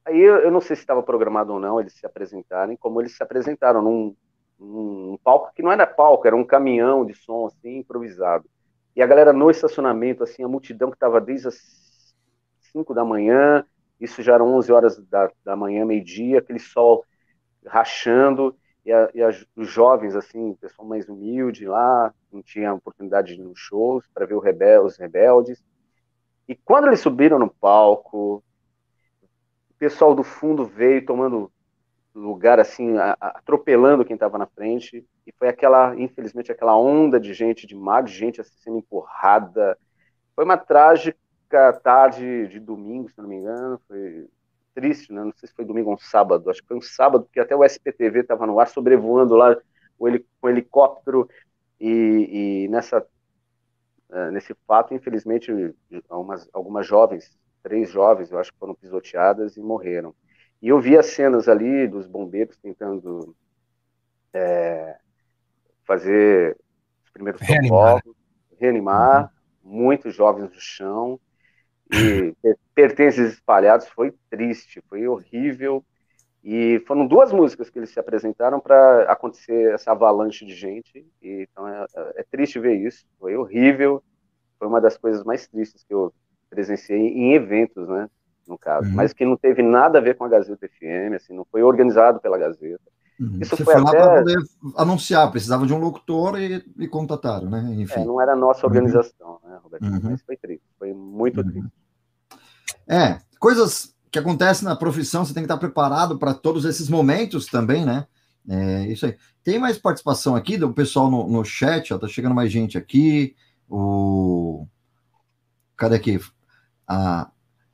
E: aí eu, não sei se estava programado ou não eles se apresentarem, como eles se apresentaram num, num palco que não era palco, era um caminhão de som assim improvisado. E a galera no estacionamento, assim, a multidão que estava desde as 5 da manhã, isso já eram 11 horas da, da manhã, meio-dia, aquele sol rachando, e, a, e a, os jovens, assim, pessoal mais humilde lá, não tinha oportunidade de ir nos shows para ver rebel, os rebeldes. E quando eles subiram no palco, o pessoal do fundo veio tomando lugar, assim, atropelando quem estava na frente, e foi aquela, infelizmente, aquela onda de gente, de mar de gente assim, sendo empurrada. Foi uma trágica tarde de domingo, se não me engano, foi triste, né? Não sei se foi domingo ou um sábado, acho que foi um sábado, porque até o SPTV estava no ar, sobrevoando lá o com helicóptero, e, e nessa, uh, nesse fato, infelizmente, algumas, algumas jovens, três jovens, eu acho que foram pisoteadas e morreram. E eu vi as cenas ali dos bombeiros tentando é, fazer os primeiros
B: reanimar,
E: socorros, reanimar, uhum. muitos jovens no chão, e pertences espalhados foi triste, foi horrível. E foram duas músicas que eles se apresentaram para acontecer essa avalanche de gente. E, então é, é, triste ver isso. Foi horrível. Foi uma das coisas mais tristes que eu presenciei em eventos, né? No caso. Uhum. Mas que não teve nada a ver com a Gazeta FM, assim, não foi organizado pela Gazeta.
A: Uhum. Isso Você foi, foi lá até... para poder anunciar, precisava de um locutor e, e constataram, né?
E: Enfim. É, não era a nossa uhum. organização, uhum. né, Roberto? Uhum. Mas foi triste, foi muito uhum. triste.
A: É, coisas que acontecem na profissão, você tem que estar preparado para todos esses momentos também, né? É isso aí. Tem mais participação aqui do pessoal no, no chat, ó, tá chegando mais gente aqui. O. Cadê aqui? A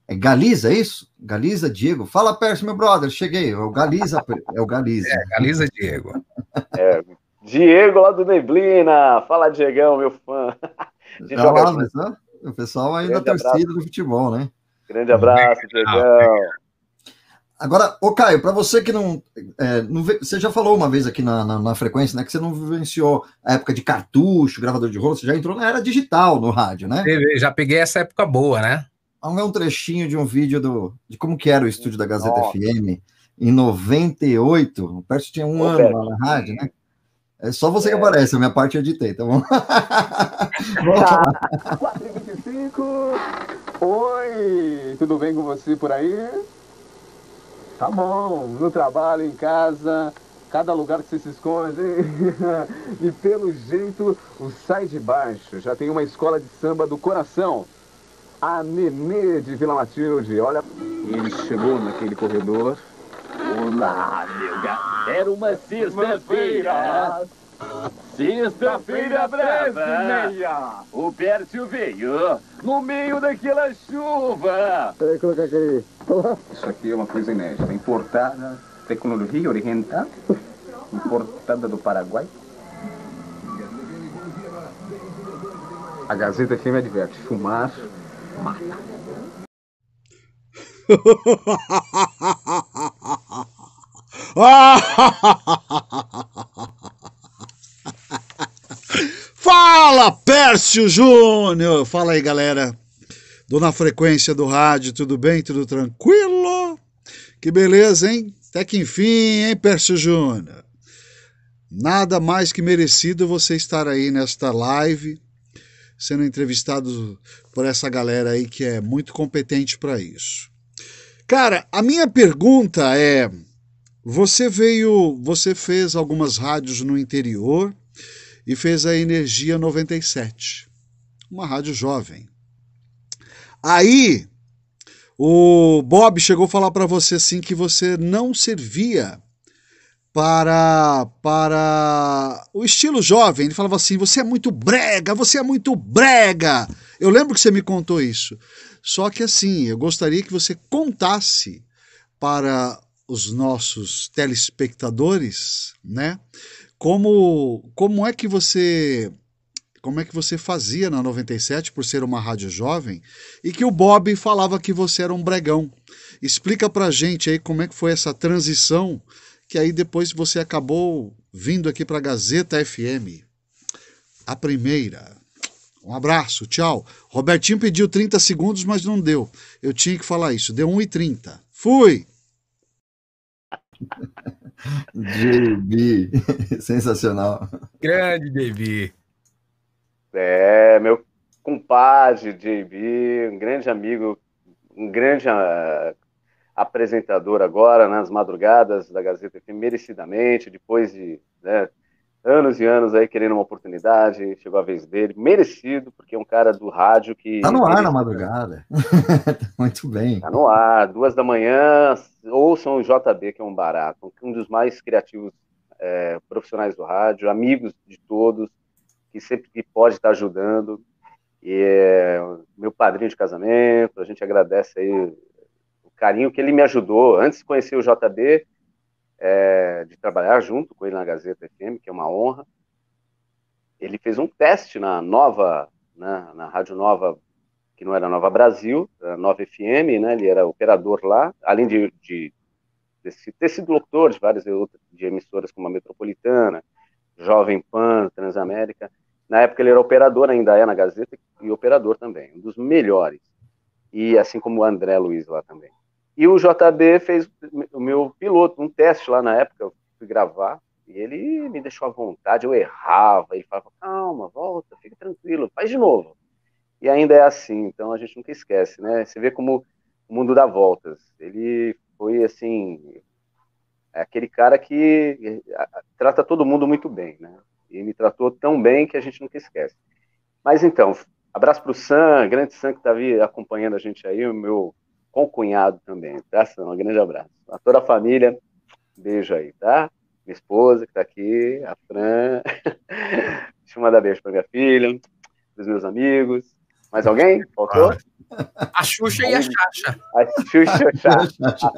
A: é Galiza, é isso? Galiza, Diego. Fala, Pércio, meu brother. Cheguei. É o Galiza. É o Galiza. É,
B: Galiza, Diego.
E: É, Diego lá do Neblina. Fala, Diegão, meu fã.
A: Já lá, mas, né? O pessoal ainda da torcida do futebol, né?
E: Grande abraço, Diegão.
A: Agora, ô Caio, para você que não, é, não. Você já falou uma vez aqui na, na, na, frequência, né? Que você não vivenciou a época de cartucho, gravador de rolo, você já entrou na era digital no rádio, né?
B: Já peguei essa época boa, né?
A: Vamos ver um trechinho de um vídeo do, de como que era o estúdio da Gazeta Nossa. FM em 98. O Pércio tinha um ano lá na rádio, né? É só você é. que aparece, a minha parte eu editei, tá bom?
I: Vamos lá. 4h25. Oi, tudo bem com você por aí? Tá bom, no trabalho, em casa, cada lugar que você se esconde. e pelo jeito, o Sai de Baixo já tem uma escola de samba do coração a Nenê de Vila Matilde. Olha, ele chegou naquele corredor. Olá, meu gato. Era uma sexta-feira. Sexta-feira brava. O Pércio veio no meio daquela chuva. Peraí, colocar aquele. Isso aqui é uma coisa inédita. Importada, tecnologia oriental, importada do Paraguai. A Gazeta FM adverte: fumar mata.
H: Fala, Pércio Júnior! Fala aí, galera. Dona Frequência do Rádio, tudo bem? Tudo tranquilo? Que beleza, hein? Até que enfim, hein, Pércio Júnior? Nada mais que merecido você estar aí nesta live sendo entrevistado por essa galera aí que é muito competente para isso. Cara, a minha pergunta é: você veio, você fez algumas rádios no interior e fez a Energia 97, uma rádio jovem. Aí o Bob chegou a falar para você assim que você não servia para para o estilo jovem. Ele falava assim: "Você é muito brega, você é muito brega". Eu lembro que você me contou isso. Só que assim, eu gostaria que você contasse para os nossos telespectadores, né? Como como é que você como é que você fazia na 97 por ser uma rádio jovem e que o Bob falava que você era um bregão. Explica pra gente aí como é que foi essa transição que aí depois você acabou vindo aqui para a Gazeta FM.
J: a primeira. Um abraço, tchau. Robertinho pediu 30 segundos, mas não deu. Eu tinha que falar isso. Deu 1,30. Fui!
A: JB, sensacional.
B: Grande JB.
E: É, meu compadre JB, um grande amigo, um grande uh, apresentador agora nas madrugadas da Gazeta FM, merecidamente, depois de né, anos e anos aí querendo uma oportunidade, chegou a vez dele, merecido, porque é um cara do rádio que.
A: Tá no ar na madrugada. Muito bem.
E: Tá no ar, duas da manhã, ouçam o JB, que é um barato, um dos mais criativos é, profissionais do rádio, amigos de todos, que sempre que pode estar ajudando. E é, meu padrinho de casamento, a gente agradece aí carinho que ele me ajudou. Antes de conhecer o JB, é, de trabalhar junto com ele na Gazeta FM, que é uma honra. Ele fez um teste na nova, né, na Rádio Nova, que não era Nova Brasil, era Nova FM, né, ele era operador lá, além de, de, de ter sido locutor de várias de emissoras como a Metropolitana, Jovem Pan, Transamérica. Na época ele era operador, ainda é na Gazeta, e operador também, um dos melhores. E assim como o André Luiz lá também. E o JB fez o meu piloto, um teste lá na época, eu fui gravar, e ele me deixou à vontade, eu errava, ele falava, calma, volta, fica tranquilo, faz de novo. E ainda é assim, então a gente nunca esquece, né? Você vê como o mundo dá voltas. Ele foi, assim, é aquele cara que trata todo mundo muito bem, né? E me tratou tão bem que a gente nunca esquece. Mas então, abraço para o Sam, grande Sam que está acompanhando a gente aí, o meu com o cunhado também, tá? Um grande abraço. A toda a família, beijo aí, tá? Minha esposa que tá aqui, a Fran. Deixa eu mandar beijo pra minha filha, pros meus amigos. Mais alguém? Faltou?
B: A Xuxa e a Xaxa.
E: A Xuxa e a Xaxa.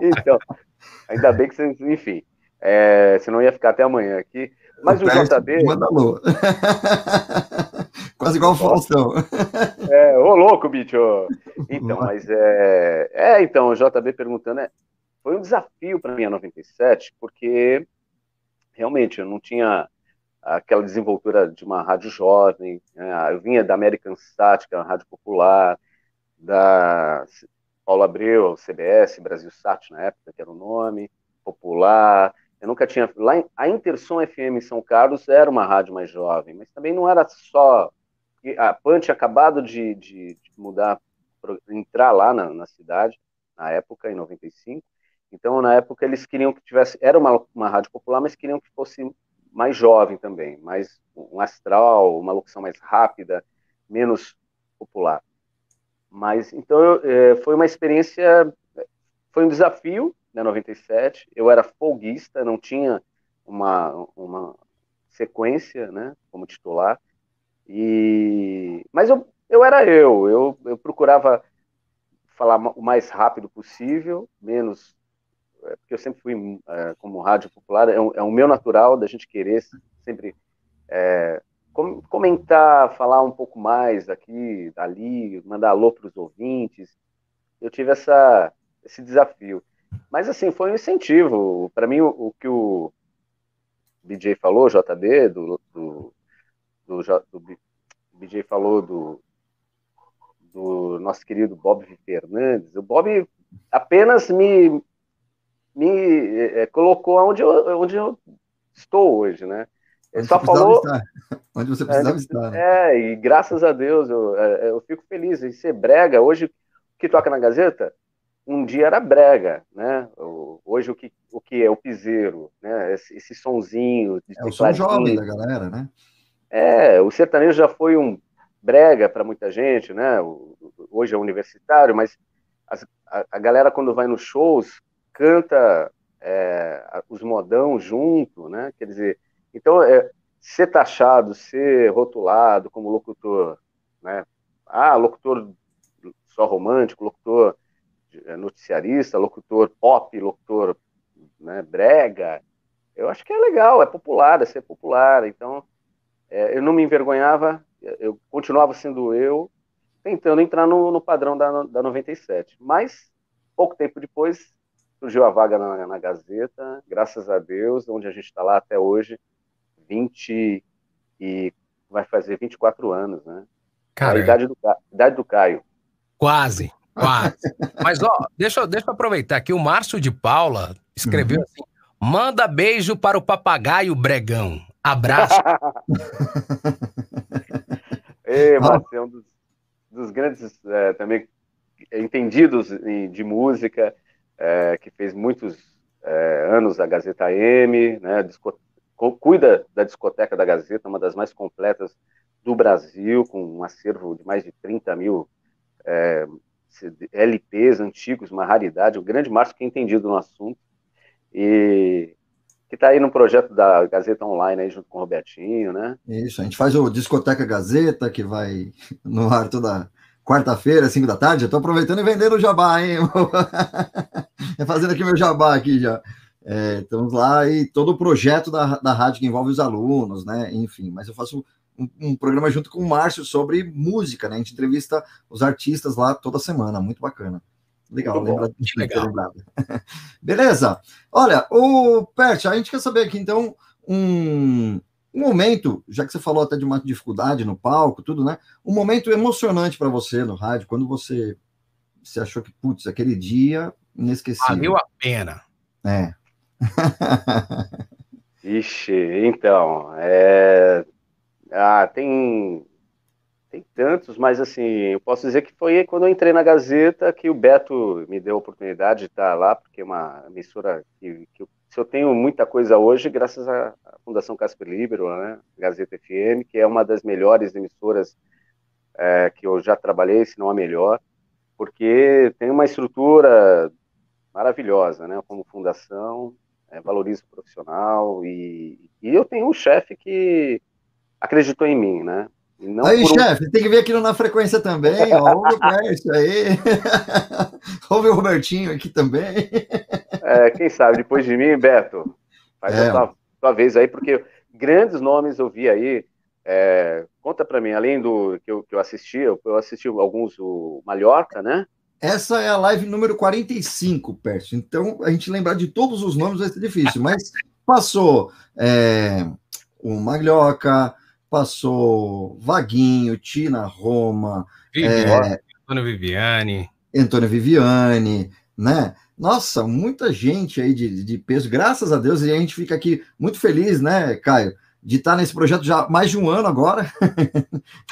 E: então, ainda bem que vocês, enfim, é, senão ia ficar até amanhã aqui. Mas o, o JB.
A: Manda alô. Quase igual o Faustão.
E: É, ô louco, bicho. Então, mas é. É, então, o JB perguntando, é, foi um desafio para mim a 97, porque realmente eu não tinha aquela desenvoltura de uma rádio jovem. Né? Eu vinha da American Sat, que é uma rádio popular, da Paulo Abreu, CBS, Brasil Sat na época, que era o nome, popular. Eu nunca tinha. Lá em, a Intersom FM em São Carlos era uma rádio mais jovem, mas também não era só. A PAN tinha acabado de, de, de mudar, entrar lá na, na, cidade, na época, em 95. Então, na época, eles queriam que tivesse. Era uma, uma rádio popular, mas queriam que fosse mais jovem também, mais um astral, uma locução mais rápida, menos popular. Mas, então, eu, é, foi uma experiência. Foi um desafio, né, 97. Eu era folguista, não tinha uma, uma sequência, né, como titular. E mas eu, eu era eu, eu, eu procurava falar o mais rápido possível, menos é, porque eu sempre fui é, como rádio popular, é, um, é o meu natural da gente querer sempre é, com, comentar, falar um pouco mais aqui, dali, mandar alô para os ouvintes. Eu tive essa, esse desafio. Mas, assim, foi um incentivo. Para mim, o, o, que o BJ falou, JB, do, do, do, do BJ falou do, do nosso querido Bob Fernandes, o Bob apenas me, me é, colocou onde eu, onde eu estou hoje, né? Ele só falou.
A: Estar. Onde você precisava
E: é,
A: estar.
E: É, e graças a Deus eu, é, eu fico feliz em ser brega. Hoje, o que toca na Gazeta um dia era brega, né? Hoje o que, o que é o piseiro, né? Esse, esse sonzinho.
A: De é o som jovem da galera, né?
E: É, o sertanejo já foi um brega para muita gente, né? Hoje é universitário, mas a, a, galera quando vai nos shows canta é, os modão junto, né? Quer dizer, então é, ser taxado, ser rotulado como locutor, né? Ah, locutor só romântico, locutor é, noticiarista, locutor pop, locutor né, brega. Eu acho que é legal, é popular, é ser popular. Então, é, eu não me envergonhava, eu continuava sendo eu, tentando entrar no, no padrão da, da 97. Mas, pouco tempo depois, surgiu a vaga na, na Gazeta, graças a Deus, onde a gente está lá até hoje, 20, e vai fazer 24 anos, né?
B: Cara,
E: a idade do, idade do Caio.
B: Quase, quase. Mas, ó, deixa, deixa eu aproveitar aqui. O Márcio de Paula escreveu assim: manda beijo para o papagaio Bregão. Abraço.
E: Ei, Márcio, é um dos, dos grandes é, também entendidos em- de música, é, que fez muitos é, anos da Gazeta M, né, disco- cu- cuida da discoteca da Gazeta, uma das mais completas do Brasil, com um acervo de mais de 30 mil é, LPs antigos, uma raridade, o grande Márcio que é entendido no assunto, e que está aí no projeto da Gazeta Online, aí, junto com o Robertinho, né?
A: Isso, a gente faz o Discoteca Gazeta, que vai no ar toda quarta-feira, 5 da tarde. Tô aproveitando e vendendo o jabá, hein? É fazendo aqui meu jabá aqui já. É, estamos lá e todo o projeto da, da rádio que envolve os alunos, né? Enfim, mas eu faço um, um programa junto com o Márcio sobre música, né? A gente entrevista os artistas lá toda semana, muito bacana. Legal, lembra,
B: legal.
A: lembrado. Beleza. Olha, o Pert, a gente quer saber aqui, então, um, um momento, já que você falou até de uma dificuldade no palco, tudo, né? Um momento emocionante para você no rádio, quando você, você achou que, putz, aquele dia inesquecível.
B: Valeu a pena.
A: É.
E: Ixi, então, é... ah, tem, tem tantos, mas assim, eu posso dizer que foi quando eu entrei na Gazeta que o Beto me deu a oportunidade de estar lá, porque é uma emissora que, que eu, se eu tenho muita coisa hoje, graças à Fundação Casper Libero, né, Gazeta FM, que é uma das melhores emissoras é, que eu já trabalhei, se não a melhor, porque tem uma estrutura maravilhosa, né, como fundação, é, valoriza o profissional e, e eu tenho um chefe que acreditou em mim, né?
A: Aí,
E: por
A: chefe, tem que ver aqui no Na Frequência também, ó. Ouve o Pert aí. Ouve o Robertinho aqui também.
E: é, quem sabe depois de mim, Beto, faz
A: É.
E: a tua, tua vez aí, porque grandes nomes eu vi aí. é, conta para mim, além do que eu, que eu assisti, eu, eu assisti alguns o Mallorca, né?
A: Essa é a live número 45, Pércio. Então, a gente lembrar de todos os nomes vai ser difícil, mas passou é, o Maglioca, passou Vaguinho, Tina Roma,
B: Viviane, Antônio Viviane.
A: Antônio Viviane, né? Nossa, muita gente aí de, de peso, graças a Deus, e a gente fica aqui muito feliz, né, Caio, de estar nesse projeto já mais de um ano agora.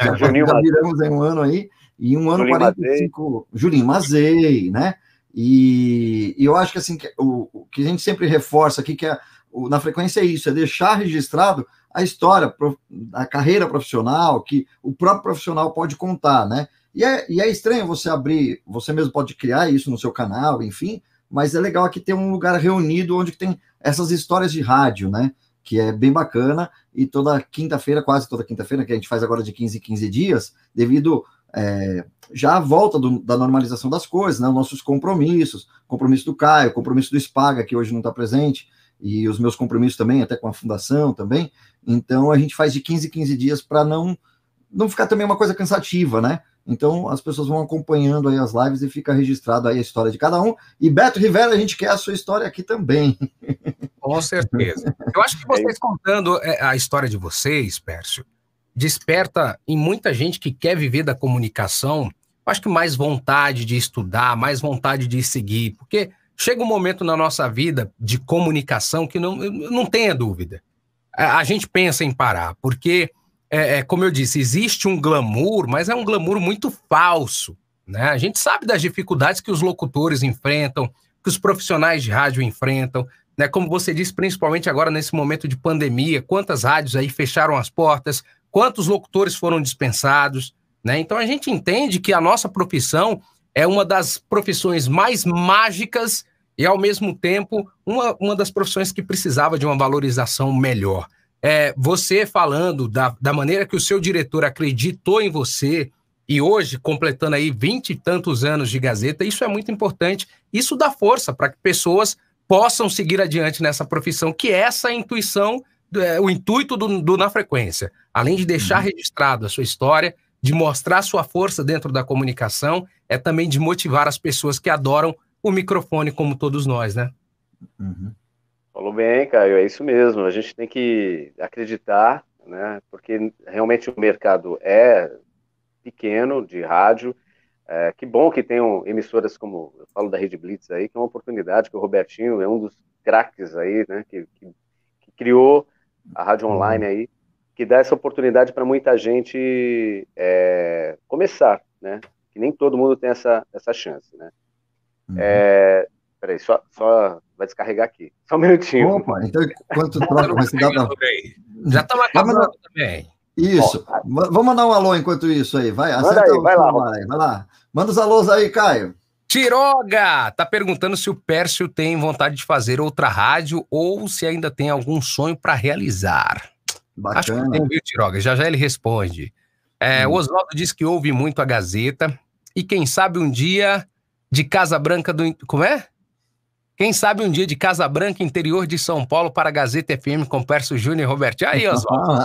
A: já,
E: Juninho
A: já
E: Mazei.
A: viramos em um ano aí, e um ano
E: Julinho
A: 45, Julinho Mazei, né? E, e eu acho que assim, que o, o que a gente sempre reforça aqui, que é, na frequência é isso, é deixar registrado a história, a carreira profissional, que o próprio profissional pode contar, né? E é, e é estranho você abrir, você mesmo pode criar isso no seu canal, enfim, mas é legal aqui ter um lugar reunido onde tem essas histórias de rádio, né? Que é bem bacana, e toda quinta-feira, quase toda quinta-feira, que a gente faz agora de 15 em 15 dias, devido é, já à volta do- da normalização das coisas, né? Os nossos compromissos, compromisso do Caio, compromisso do Spaga, que hoje não está presente, e os meus compromissos também, até com a fundação também. Então a gente faz de 15 em 15 dias para não, não ficar também uma coisa cansativa, né? Então as pessoas vão acompanhando aí as lives e fica registrado aí a história de cada um. E Beto Rivera, a gente quer a sua história aqui também.
B: Com certeza. Eu acho que vocês contando é, a história de vocês, Pércio, desperta em muita gente que quer viver da comunicação, acho que mais vontade de estudar, mais vontade de seguir, porque chega um momento na nossa vida de comunicação que não, não tenha dúvida. A, a gente pensa em parar, porque, é, é, como eu disse, existe um glamour, mas é um glamour muito falso. Né? A gente sabe das dificuldades que os locutores enfrentam, que os profissionais de rádio enfrentam, né? Como você disse, principalmente agora nesse momento de pandemia, quantas rádios aí fecharam as portas, quantos locutores foram dispensados, né? Então a gente entende que a nossa profissão é uma das profissões mais mágicas e, ao mesmo tempo, uma, uma das profissões que precisava de uma valorização melhor. É, você falando da, da maneira que o seu diretor acreditou em você, e hoje, completando aí vinte e tantos anos de Gazeta, isso é muito importante. Isso dá força para que pessoas possam seguir adiante nessa profissão, que é essa intuição, é, o intuito do, do Na Frequência. Além de deixar registrado a sua história, de mostrar sua força dentro da comunicação, é também de motivar as pessoas que adoram o microfone, como todos nós, né?
A: Uhum.
E: Falou bem, Caio, é isso mesmo. A gente tem que acreditar né? Porque realmente o mercado é pequeno de rádio. É, que bom que tenham emissoras como eu falo da Rede Blitz aí, que é uma oportunidade que o Robertinho é um dos craques aí, né? Que, que, que criou a rádio online aí, que dá essa oportunidade para muita gente é, começar, né? Que nem todo mundo tem essa, essa chance, né? Uhum. É, peraí, só, só vai descarregar aqui. Só um minutinho.
A: Opa, então enquanto troca, mas dá pra...
B: Já estamos acabando também.
A: Isso. Vamos mandar um alô enquanto isso aí. Vai, Manda aí, vai lá, vai lá. Manda os alôs aí, Caio.
B: Tiroga tá perguntando se o Pércio tem vontade de fazer outra rádio ou se ainda tem algum sonho para realizar. Bacana. Acho que tem, viu, Tiroga? Já já ele responde. É, hum. O Oswaldo diz que ouve muito a Gazeta e quem sabe um dia de Casa Branca do. Como é? Quem sabe um dia de Casa Branca, interior de São Paulo, para a Gazeta FM com Pércio Júnior e Roberto. Aí, Oswaldo.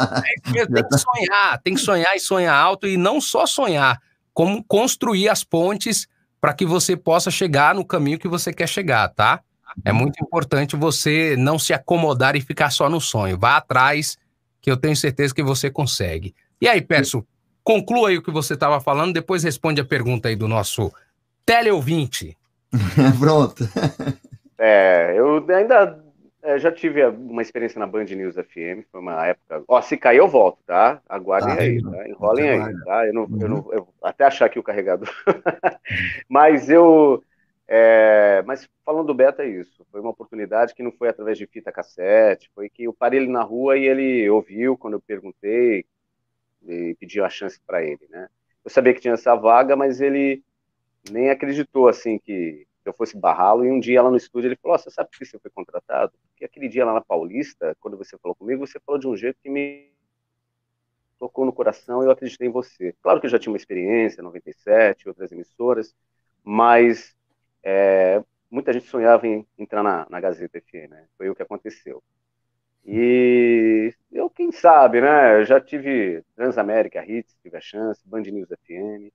B: É, tem que sonhar, tem que sonhar e sonhar alto, e não só sonhar, como construir as pontes para que você possa chegar no caminho que você quer chegar, tá? É muito importante você não se acomodar e ficar só no sonho. Vá atrás, que eu tenho certeza que você consegue. E aí, Pércio, conclua aí o que você estava falando, depois responde a pergunta aí do nosso teleouvinte.
A: Pronto.
E: É, eu ainda é, já tive uma experiência na Band News FM, foi uma época. Ó, se cair eu volto, tá? Aguardem tá, aí, tá? Enrolem aí, tá? Eu não, uhum. eu não eu, até achar aqui o carregador. mas eu. É, mas falando do Beta, é isso. Foi uma oportunidade que não foi através de fita cassete, foi que eu parei ele na rua e ele ouviu quando eu perguntei e pedi a chance para ele, né? Eu sabia que tinha essa vaga, mas ele nem acreditou assim que eu fosse barrá-lo, e um dia lá no estúdio ele falou, oh, você sabe por que você foi contratado? Porque aquele dia lá na Paulista, quando você falou comigo, você falou de um jeito que me tocou no coração e eu acreditei em você. Claro que eu já tinha uma experiência, 97, outras emissoras, mas é, muita gente sonhava em entrar na, na Gazeta FM, né? Foi o que aconteceu. E eu, quem sabe, né? Eu já tive Transamérica Hits, tive a chance, Band News FM,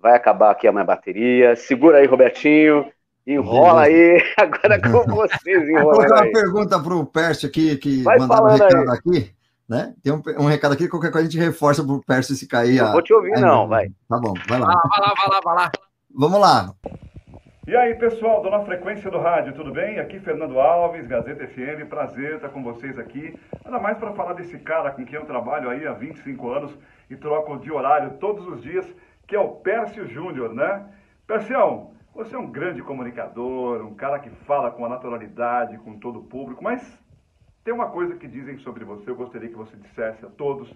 E: vai acabar aqui a minha bateria. Segura aí, Robertinho. Enrola aí, agora com vocês, enrola. Vou
A: colocar uma pergunta para o Pércio aqui, que Vai mandou um recado aí. aqui. Né? Tem um, um, recado aqui, qualquer coisa a gente reforça para o Pércio se cair.
E: Não a... vou te ouvir, não, vai.
A: Tá bom, vai lá.
B: Ah, vai lá, vai lá, vai lá.
A: Vamos lá.
K: E aí, pessoal, dona Frequência do Rádio, tudo bem? Aqui Fernando Alves, Gazeta FM, prazer estar com vocês aqui. Ainda mais para falar desse cara com quem eu trabalho aí há 25 anos e troco de horário todos os dias, que é o Pércio Júnior, né? Pércio, você é um grande comunicador, um cara que fala com a naturalidade, com todo o público, mas tem uma coisa que dizem sobre você, eu gostaria que você dissesse a todos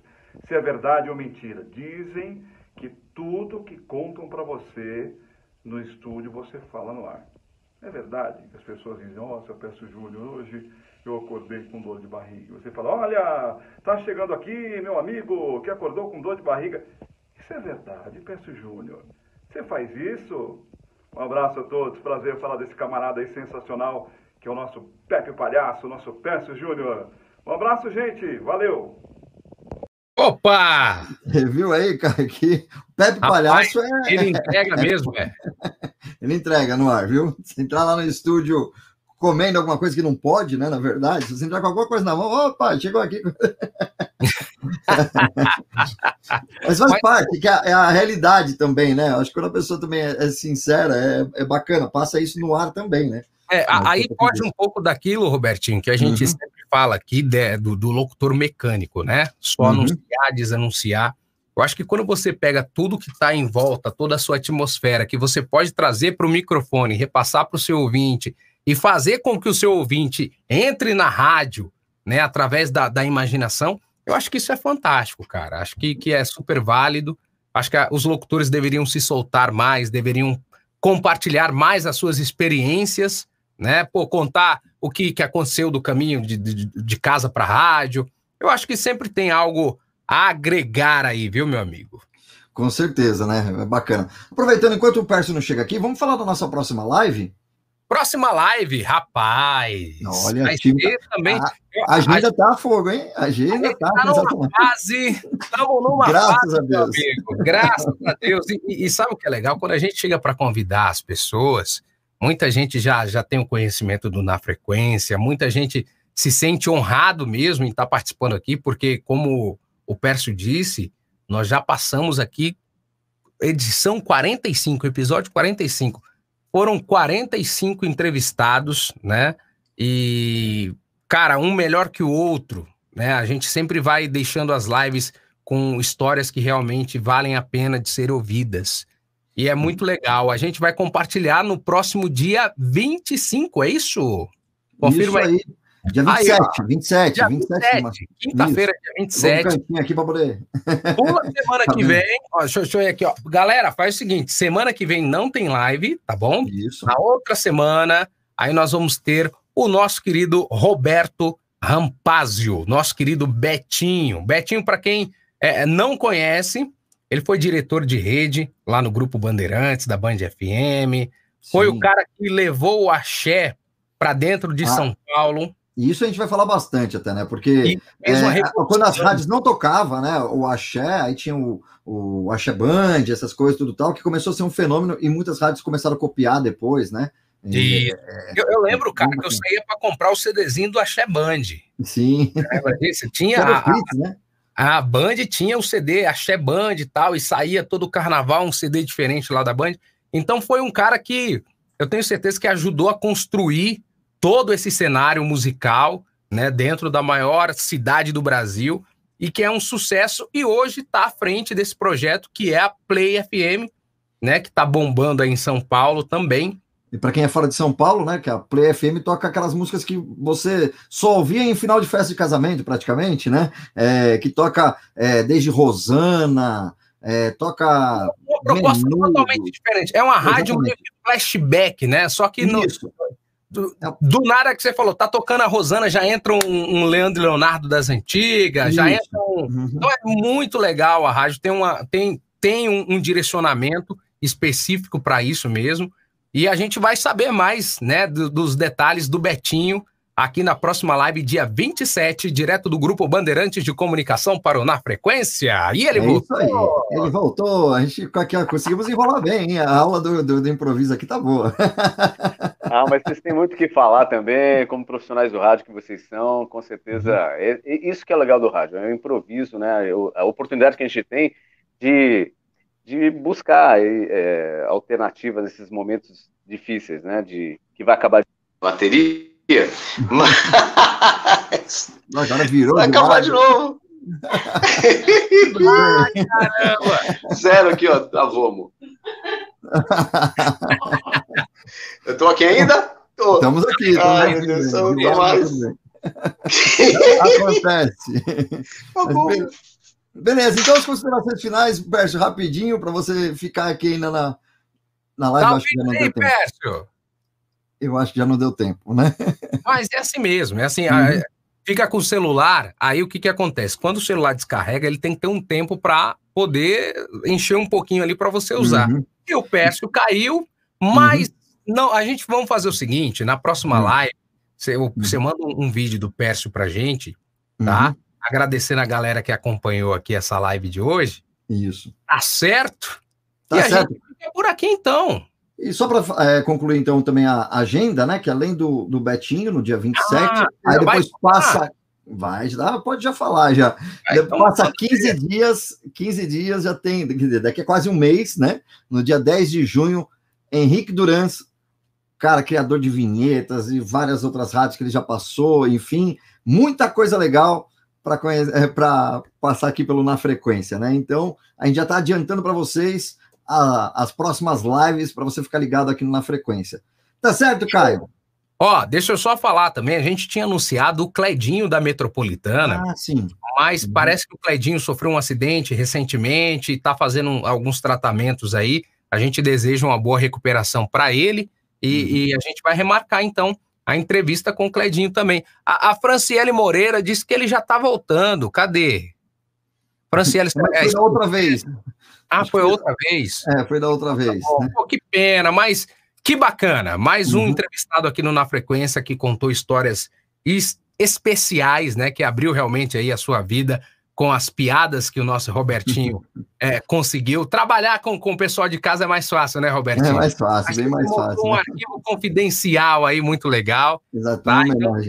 K: se é verdade ou mentira. Dizem que tudo que contam para você no estúdio você fala no ar. É verdade que as pessoas dizem, nossa, eu peço Júnior, hoje eu acordei com dor de barriga. Você fala, olha, tá chegando aqui meu amigo que acordou com dor de barriga. Isso é verdade, peço Júnior. Você faz isso? Um abraço a todos, prazer falar desse camarada aí sensacional, que é o nosso Pepe Palhaço, o nosso Pércio Júnior. Um abraço, gente, valeu!
B: Opa!
A: Viu aí, cara, que o Pepe Rapaz, Palhaço
B: é... Ele entrega mesmo, é.
A: ele entrega no ar, viu? Se entrar lá no estúdio comendo alguma coisa que não pode, né? Na verdade, se você entrar com alguma coisa na mão, opa, chegou aqui. Mas faz Mas... parte, que é, é a realidade também, né? Acho que quando a pessoa também é, é sincera, é, é, bacana, passa isso no ar também, né?
B: É, aí pode um pouco daquilo, Robertinho, que a gente uhum. sempre fala aqui de, do, do, locutor mecânico, né? Só uhum. anunciar, desanunciar. Eu acho que quando você pega tudo que está em volta, toda a sua atmosfera, que você pode trazer para o microfone, repassar para o seu ouvinte, e fazer com que o seu ouvinte entre na rádio, né, através da, da imaginação, eu acho que isso é fantástico, cara. Acho que, que é super válido. Acho que a, os locutores deveriam se soltar mais, deveriam compartilhar mais as suas experiências, né? Pô, contar o que, que aconteceu do caminho de, de, de casa para rádio. Eu acho que sempre tem algo a agregar aí, viu, meu amigo?
A: Com certeza, né? É bacana. Aproveitando, enquanto o Pércio não chega aqui, vamos falar da nossa próxima live?
B: Próxima live, rapaz.
A: Olha, vai ser também. A, a agenda a, tá a fogo, hein? A agenda a tá.
B: tá numa fase. Estamos numa
A: Graças
B: fase,
A: a Deus.
B: amigo. Graças a Deus. E, e, sabe o que é legal? Quando a gente chega para convidar as pessoas, muita gente já, já tem o conhecimento do Na Frequência, muita gente se sente honrado mesmo em estar tá participando aqui, porque, como o Pércio disse, nós já passamos aqui edição 45, episódio 45. Foram 45 entrevistados, né? E, cara, um melhor que o outro, né? A gente sempre vai deixando as lives com histórias que realmente valem a pena de ser ouvidas. E é muito legal. A gente vai compartilhar no próximo dia 25, é isso?
A: Confirma isso aí. Dia 27, aí, 27, dia 27.
B: 27 Quinta-feira, dia 27. Vamos
A: um aqui para poder.
B: Pula semana tá que vem. Ó, deixa, deixa eu ir aqui, ó. Galera, faz o seguinte: semana que vem não tem live, tá bom?
A: Isso.
B: Na outra semana, aí nós vamos ter o nosso querido Roberto Rampazio, nosso querido Betinho. Betinho, para quem é, não conhece, ele foi diretor de rede lá no Grupo Bandeirantes, da Band FM. Foi Sim. o cara que levou o axé para dentro de ah. São Paulo.
A: E isso a gente vai falar bastante até, né? Porque é, quando as rádios não tocavam, né? O axé, aí tinha o, o axé band, essas coisas, tudo tal, que começou a ser um fenômeno e muitas rádios começaram a copiar depois, né?
B: E, é, eu, eu, lembro, cara, que eu saía para comprar o CDzinho do Axé Band.
A: Sim.
B: Você tinha a, Fritz, né? a Band tinha o CD Axé Band e tal, e saía todo o carnaval um CD diferente lá da Band. Então foi um cara que eu tenho certeza que ajudou a construir todo esse cenário musical, né, dentro da maior cidade do Brasil e que é um sucesso e hoje está à frente desse projeto que é a Play FM, né, que está bombando aí em São Paulo também.
A: E para quem é fora de São Paulo, né, que a Play FM toca aquelas músicas que você só ouvia em final de festa de casamento, praticamente, né? É, que toca é, desde Rosana, é, toca.
B: Uma proposta menudo. totalmente diferente. É uma rádio flashback, né? Só que no, do, do, nada que você falou, tá tocando a Rosana, já entra um, um Leandro Leonardo das antigas, Isso. já entra um. Uhum. Então é muito legal a rádio, tem, uma, tem, tem um, um direcionamento específico para isso mesmo. E a gente vai saber mais, né, do, dos detalhes do Betinho aqui na próxima live, dia 27, direto do Grupo Bandeirantes de Comunicação para o Na Frequência. E ele é voltou.
A: Ele voltou. A gente aqui, conseguimos enrolar bem, hein? A aula do, do, do, improviso aqui tá boa.
E: ah, mas vocês têm muito o que falar também, como profissionais do rádio que vocês são, com certeza. Uhum. É, é isso que é legal do rádio, é o improviso, né? A oportunidade que a gente tem de, de buscar é, alternativas nesses momentos difíceis, né? De que vai acabar de bateria
A: mas. Agora virou.
E: Vai acabar de novo. Ai, caramba! Zero aqui, ó. Travou, amor. Eu tô aqui ainda? Tô.
A: Estamos aqui.
E: Ai, meu Deus, mais.
A: Acontece. Tá bom. Beleza, então as considerações finais, Pércio, rapidinho, para você ficar aqui ainda na, na live.
B: Tá acho que já não aí, Pércio
A: eu acho que já não deu tempo, né?
B: Mas é assim mesmo, é assim, uhum. fica com o celular, aí o que, que acontece? Quando o celular descarrega, ele tem que ter um tempo para poder encher um pouquinho ali para você usar. Uhum. E o Pércio caiu, mas uhum. não, a gente vamos fazer o seguinte, na próxima uhum. live, você, uhum. você manda um, um, vídeo do Pércio pra gente, tá? Uhum. Agradecendo a galera que acompanhou aqui essa live de hoje.
A: Isso.
B: Tá certo?
A: Tá e certo. a gente
B: fica por aqui então.
A: E só para é, concluir, então, também a agenda, né? Que além do, do Betinho, no dia 27, ah, aí depois passa. Vai, já, pode já falar já. Vai, então, passa 15 dias, 15 dias já tem, daqui a quase um mês, né? No dia 10 de junho, Henrique Durans, cara, criador de vinhetas e várias outras rádios que ele já passou, enfim, muita coisa legal para é, passar aqui pelo Na Frequência, né? Então, a gente já está adiantando para vocês a, as próximas lives para você ficar ligado aqui na frequência. Tá certo, Caio?
B: Ó, deixa eu só falar também, a gente tinha anunciado o Cledinho da Metropolitana.
A: Ah, sim.
B: Mas uhum. parece que o Cledinho sofreu um acidente recentemente e está fazendo alguns tratamentos aí. A gente deseja uma boa recuperação para ele e, uhum. e, a gente vai remarcar então a entrevista com o Cledinho também. A, a Franciele Moreira disse que ele já está voltando. Cadê?
A: Franciele. Foi outra vez.
B: Ah, foi outra vez?
A: É, foi da outra vez.
B: Tá né? Pô, que pena, mas que bacana. Mais um uhum. entrevistado aqui no Na Frequência que contou histórias especiais, né? Que abriu realmente aí a sua vida com as piadas que o nosso Robertinho é, conseguiu. Trabalhar com, com o pessoal de casa é mais fácil, né, Robertinho? É
A: mais fácil, bem mais fácil.
B: Um né? arquivo confidencial aí muito legal.
A: Exatamente. Tá?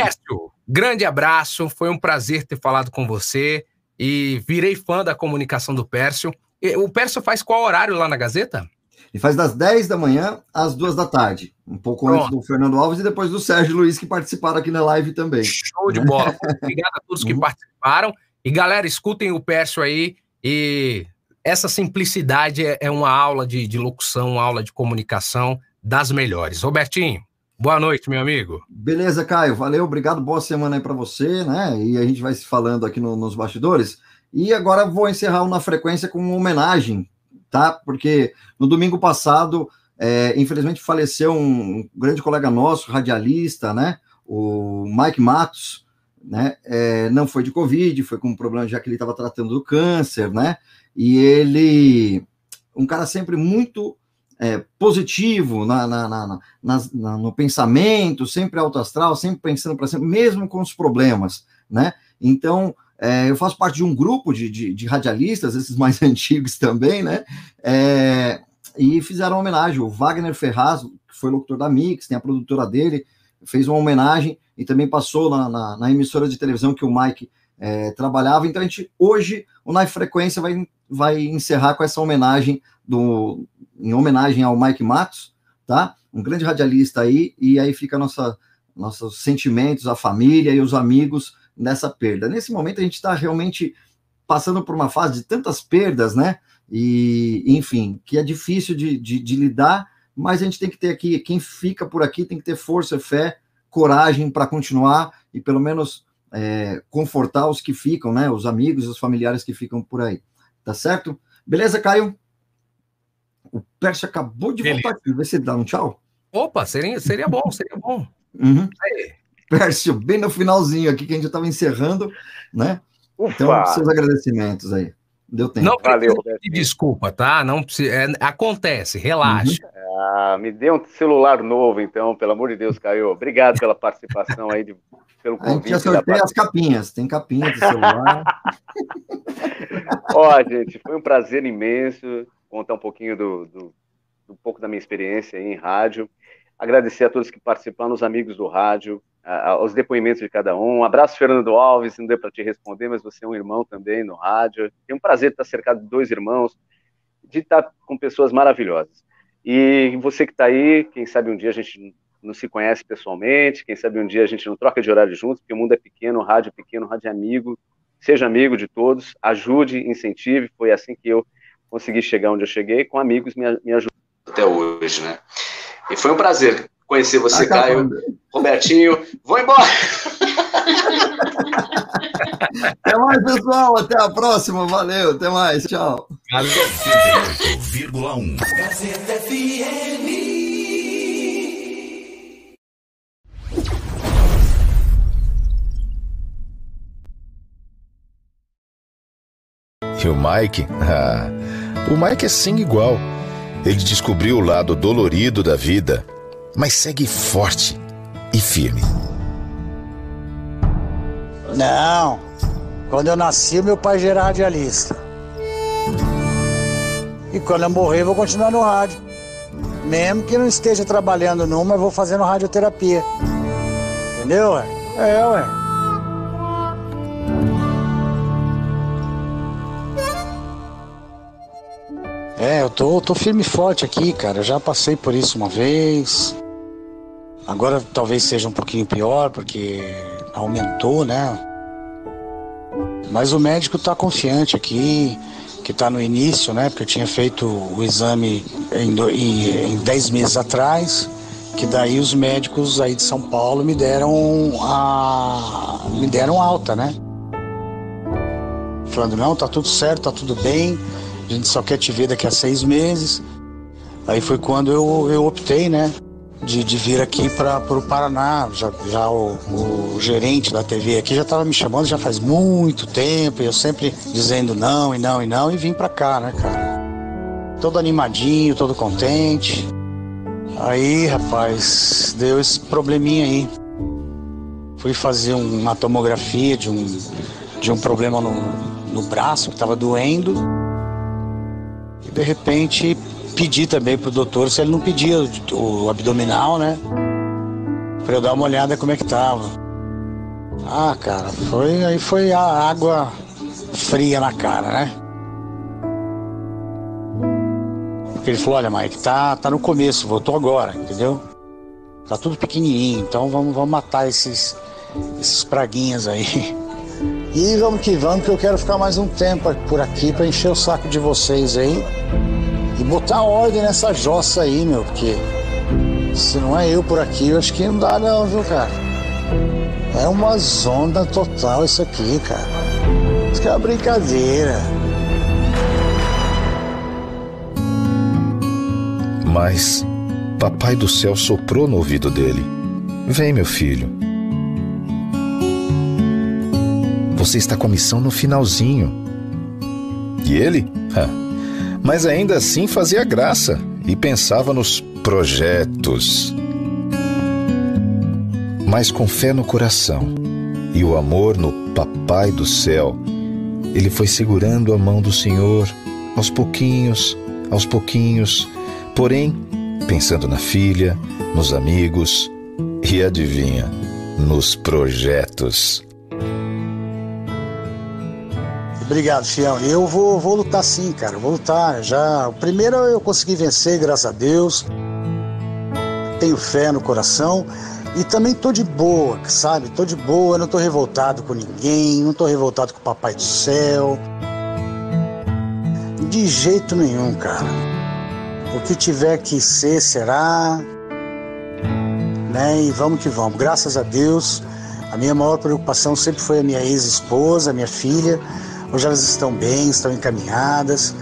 A: Então,
B: grande abraço. Foi um prazer ter falado com você. E virei fã da comunicação do Pércio. O Pércio faz qual horário lá na Gazeta?
A: Ele faz das 10 da manhã às 2 da tarde, um pouco Pronto. antes do Fernando Alves e depois do Sérgio Luiz, que participaram aqui na live também.
B: Show de bola. Obrigado a todos que uhum. participaram. E galera, escutem o Pércio aí. E essa simplicidade é, é uma aula de, de locução, uma aula de comunicação das melhores. Robertinho, Boa noite, meu amigo.
A: Beleza, Caio. Valeu, obrigado. Boa semana aí para você, né? E a gente vai se falando aqui no, nos bastidores. E agora vou encerrar na frequência com uma homenagem, tá? Porque no domingo passado, é, infelizmente, faleceu um grande colega nosso, radialista, né? O Mike Matos, né? É, não foi de Covid, foi com um problema já que ele estava tratando do câncer, né? E ele, um cara sempre muito é, positivo na, na, na, na, no pensamento, sempre alto astral, sempre pensando para sempre, mesmo com os problemas, né? Então, é, eu faço parte de um grupo de, de, de radialistas, esses mais antigos também, né? É, e fizeram uma homenagem. O Wagner Ferraz, que foi locutor da Mix, tem a produtora dele, fez uma homenagem e também passou na, na, na emissora de televisão que o Mike é, trabalhava. Então, a gente, hoje, o Na Frequência vai, vai encerrar com essa homenagem do, em homenagem ao Mike Matos, tá? Um grande radialista aí, e aí fica nossa, nossos sentimentos, a família e os amigos nessa perda. Nesse momento a gente está realmente passando por uma fase de tantas perdas, né? E, enfim, que é difícil de, de, de lidar, mas a gente tem que ter aqui, quem fica por aqui tem que ter força, fé, coragem para continuar e pelo menos é, confortar os que ficam, né? Os amigos, os familiares que ficam por aí. Tá certo? Beleza, Caio? O Pércio acabou de voltar aqui. Vê se dá um tchau.
B: Opa, seria, seria bom, seria bom.
A: Uhum. Pércio, bem no finalzinho aqui, que a gente estava encerrando, né? Ufa. Então, seus agradecimentos aí. Deu tempo.
B: Não Valeu, desculpa, tá? Não precisa, é, acontece, relaxa.
E: Uhum. Ah, me dê um celular novo, então, pelo amor de Deus, Caio. Obrigado pela participação aí, de, pelo convite.
A: A gente já sorteia as capinhas, tem capinha de celular.
E: Ó, gente, foi um prazer imenso contar um pouquinho do, do, pouco da minha experiência em rádio. Agradecer a todos que participaram, os amigos do rádio, aos depoimentos de cada um. Um abraço, Fernando Alves, não deu para te responder, mas você é um irmão também no rádio. Tem um prazer estar cercado de dois irmãos, de estar com pessoas maravilhosas. E você que está aí, quem sabe um dia a gente não se conhece pessoalmente, quem sabe um dia a gente não troca de horário juntos, porque o mundo é pequeno, o rádio é pequeno, o rádio é amigo. Seja amigo de todos, ajude, incentive. Foi assim que eu consegui chegar onde eu cheguei, com amigos me, me ajudando até hoje, né? E foi um prazer conhecer você, Acabando. Caio. Robertinho, vou embora!
A: até mais, pessoal. Até a próxima. Valeu. Até mais. Tchau.
L: E o Mike? Ah, o Mike é sem igual. Ele descobriu o lado dolorido da vida, mas segue forte e firme.
M: Não. Quando eu nasci, meu pai já era radialista. E quando eu morrer, vou continuar no rádio. Mesmo que não esteja trabalhando numa, eu vou fazendo radioterapia. Entendeu? É, ué. É, eu tô, tô firme e forte aqui, cara. Eu já passei por isso uma vez. Agora talvez seja um pouquinho pior, porque aumentou, né? Mas o médico tá confiante aqui, que tá no início, né? Porque eu tinha feito o exame em, do, em, em 10 meses atrás, que daí os médicos aí de São Paulo me deram a. me deram alta, né? Falando, não, tá tudo certo, tá tudo bem a gente só quer te ver daqui a seis meses. Aí foi quando eu, eu optei, né? De, de vir aqui para o Paraná. Já, já o, o, gerente da TV aqui já estava me chamando já faz muito tempo. E eu sempre dizendo não e não e não. E vim para cá, né, cara? Todo animadinho, todo contente. Aí, rapaz, deu esse probleminha aí. Fui fazer uma tomografia de um, de um problema no, no braço que estava doendo. De repente pedi também pro doutor se ele não pedia o, o abdominal, né? Pra eu dar uma olhada como é que tava. Ah, cara, foi aí foi a água fria na cara, né? Porque ele falou, olha, Mike, tá, tá no começo, voltou agora, entendeu? Tá tudo pequenininho, então vamos, vamos matar esses, esses praguinhas aí. E vamos que vamos, que eu quero ficar mais um tempo por aqui para encher o saco de vocês aí e botar ordem nessa jossa aí, meu, porque se não é eu por aqui, eu acho que não dá não, viu, cara? É uma zona total isso aqui, cara. Isso que é uma brincadeira.
L: Mas Papai do céu soprou no ouvido dele: Vem, meu filho. Você está com a missão no finalzinho. E ele? Ha, mas ainda assim fazia graça e pensava nos projetos. Mas com fé no coração e o amor no Papai do céu, ele foi segurando a mão do Senhor aos pouquinhos, aos pouquinhos, porém pensando na filha, nos amigos e adivinha, nos projetos.
M: Obrigado, fião. Eu vou, vou lutar sim, cara. Vou lutar. Já, o primeiro eu consegui vencer, graças a Deus. Tenho fé no coração e também tô de boa, sabe? Tô de boa, não tô revoltado com ninguém, não tô revoltado com o Papai do Céu. De jeito nenhum, cara. O que tiver que ser, será. Né? E vamos que vamos. Graças a Deus, a minha maior preocupação sempre foi a minha ex-esposa, minha filha. Hoje elas estão bem, estão encaminhadas.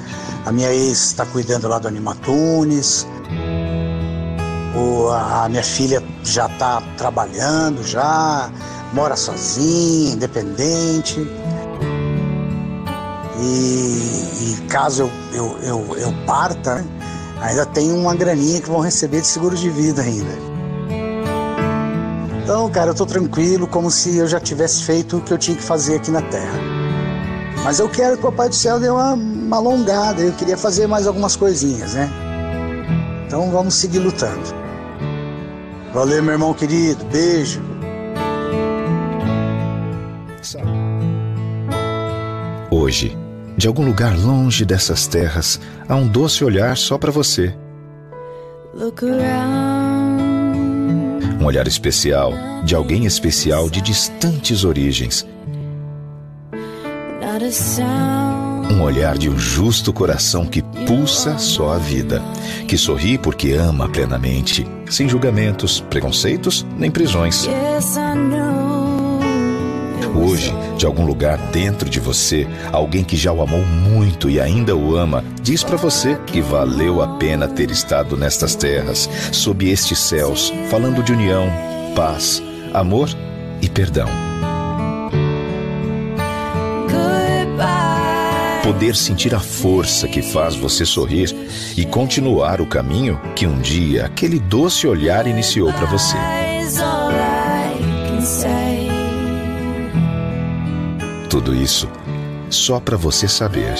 M: A minha ex está cuidando lá do Animatunes. O, a minha filha já está trabalhando, já mora sozinha, independente. E, e caso eu, eu, eu, eu parta, né? ainda tem uma graninha que vão receber de seguro de vida ainda. Então, cara, eu tô tranquilo, como se eu já tivesse feito o que eu tinha que fazer aqui na Terra. Mas eu quero que o Papai do Céu dê uma, uma alongada, eu queria fazer mais algumas coisinhas, né? Então vamos seguir lutando. Valeu, meu irmão querido, beijo.
L: Hoje, de algum lugar longe dessas terras, há um doce olhar só para você. Um olhar especial, de alguém especial de distantes origens. Um olhar de um justo coração que pulsa só a vida, que sorri porque ama plenamente, sem julgamentos, preconceitos nem prisões. Hoje, de algum lugar dentro de você, alguém que já o amou muito e ainda o ama, diz para você que valeu a pena ter estado nestas terras, sob estes céus, falando de união, paz, amor e perdão. Poder sentir a força que faz você sorrir e continuar o caminho que um dia aquele doce olhar iniciou para você. Tudo isso só para você saber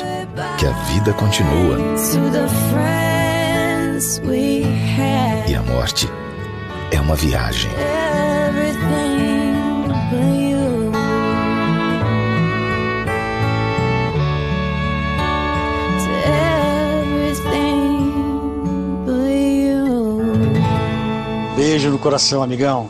L: que a vida continua. E a morte é uma viagem.
M: Beijo no coração, amigão.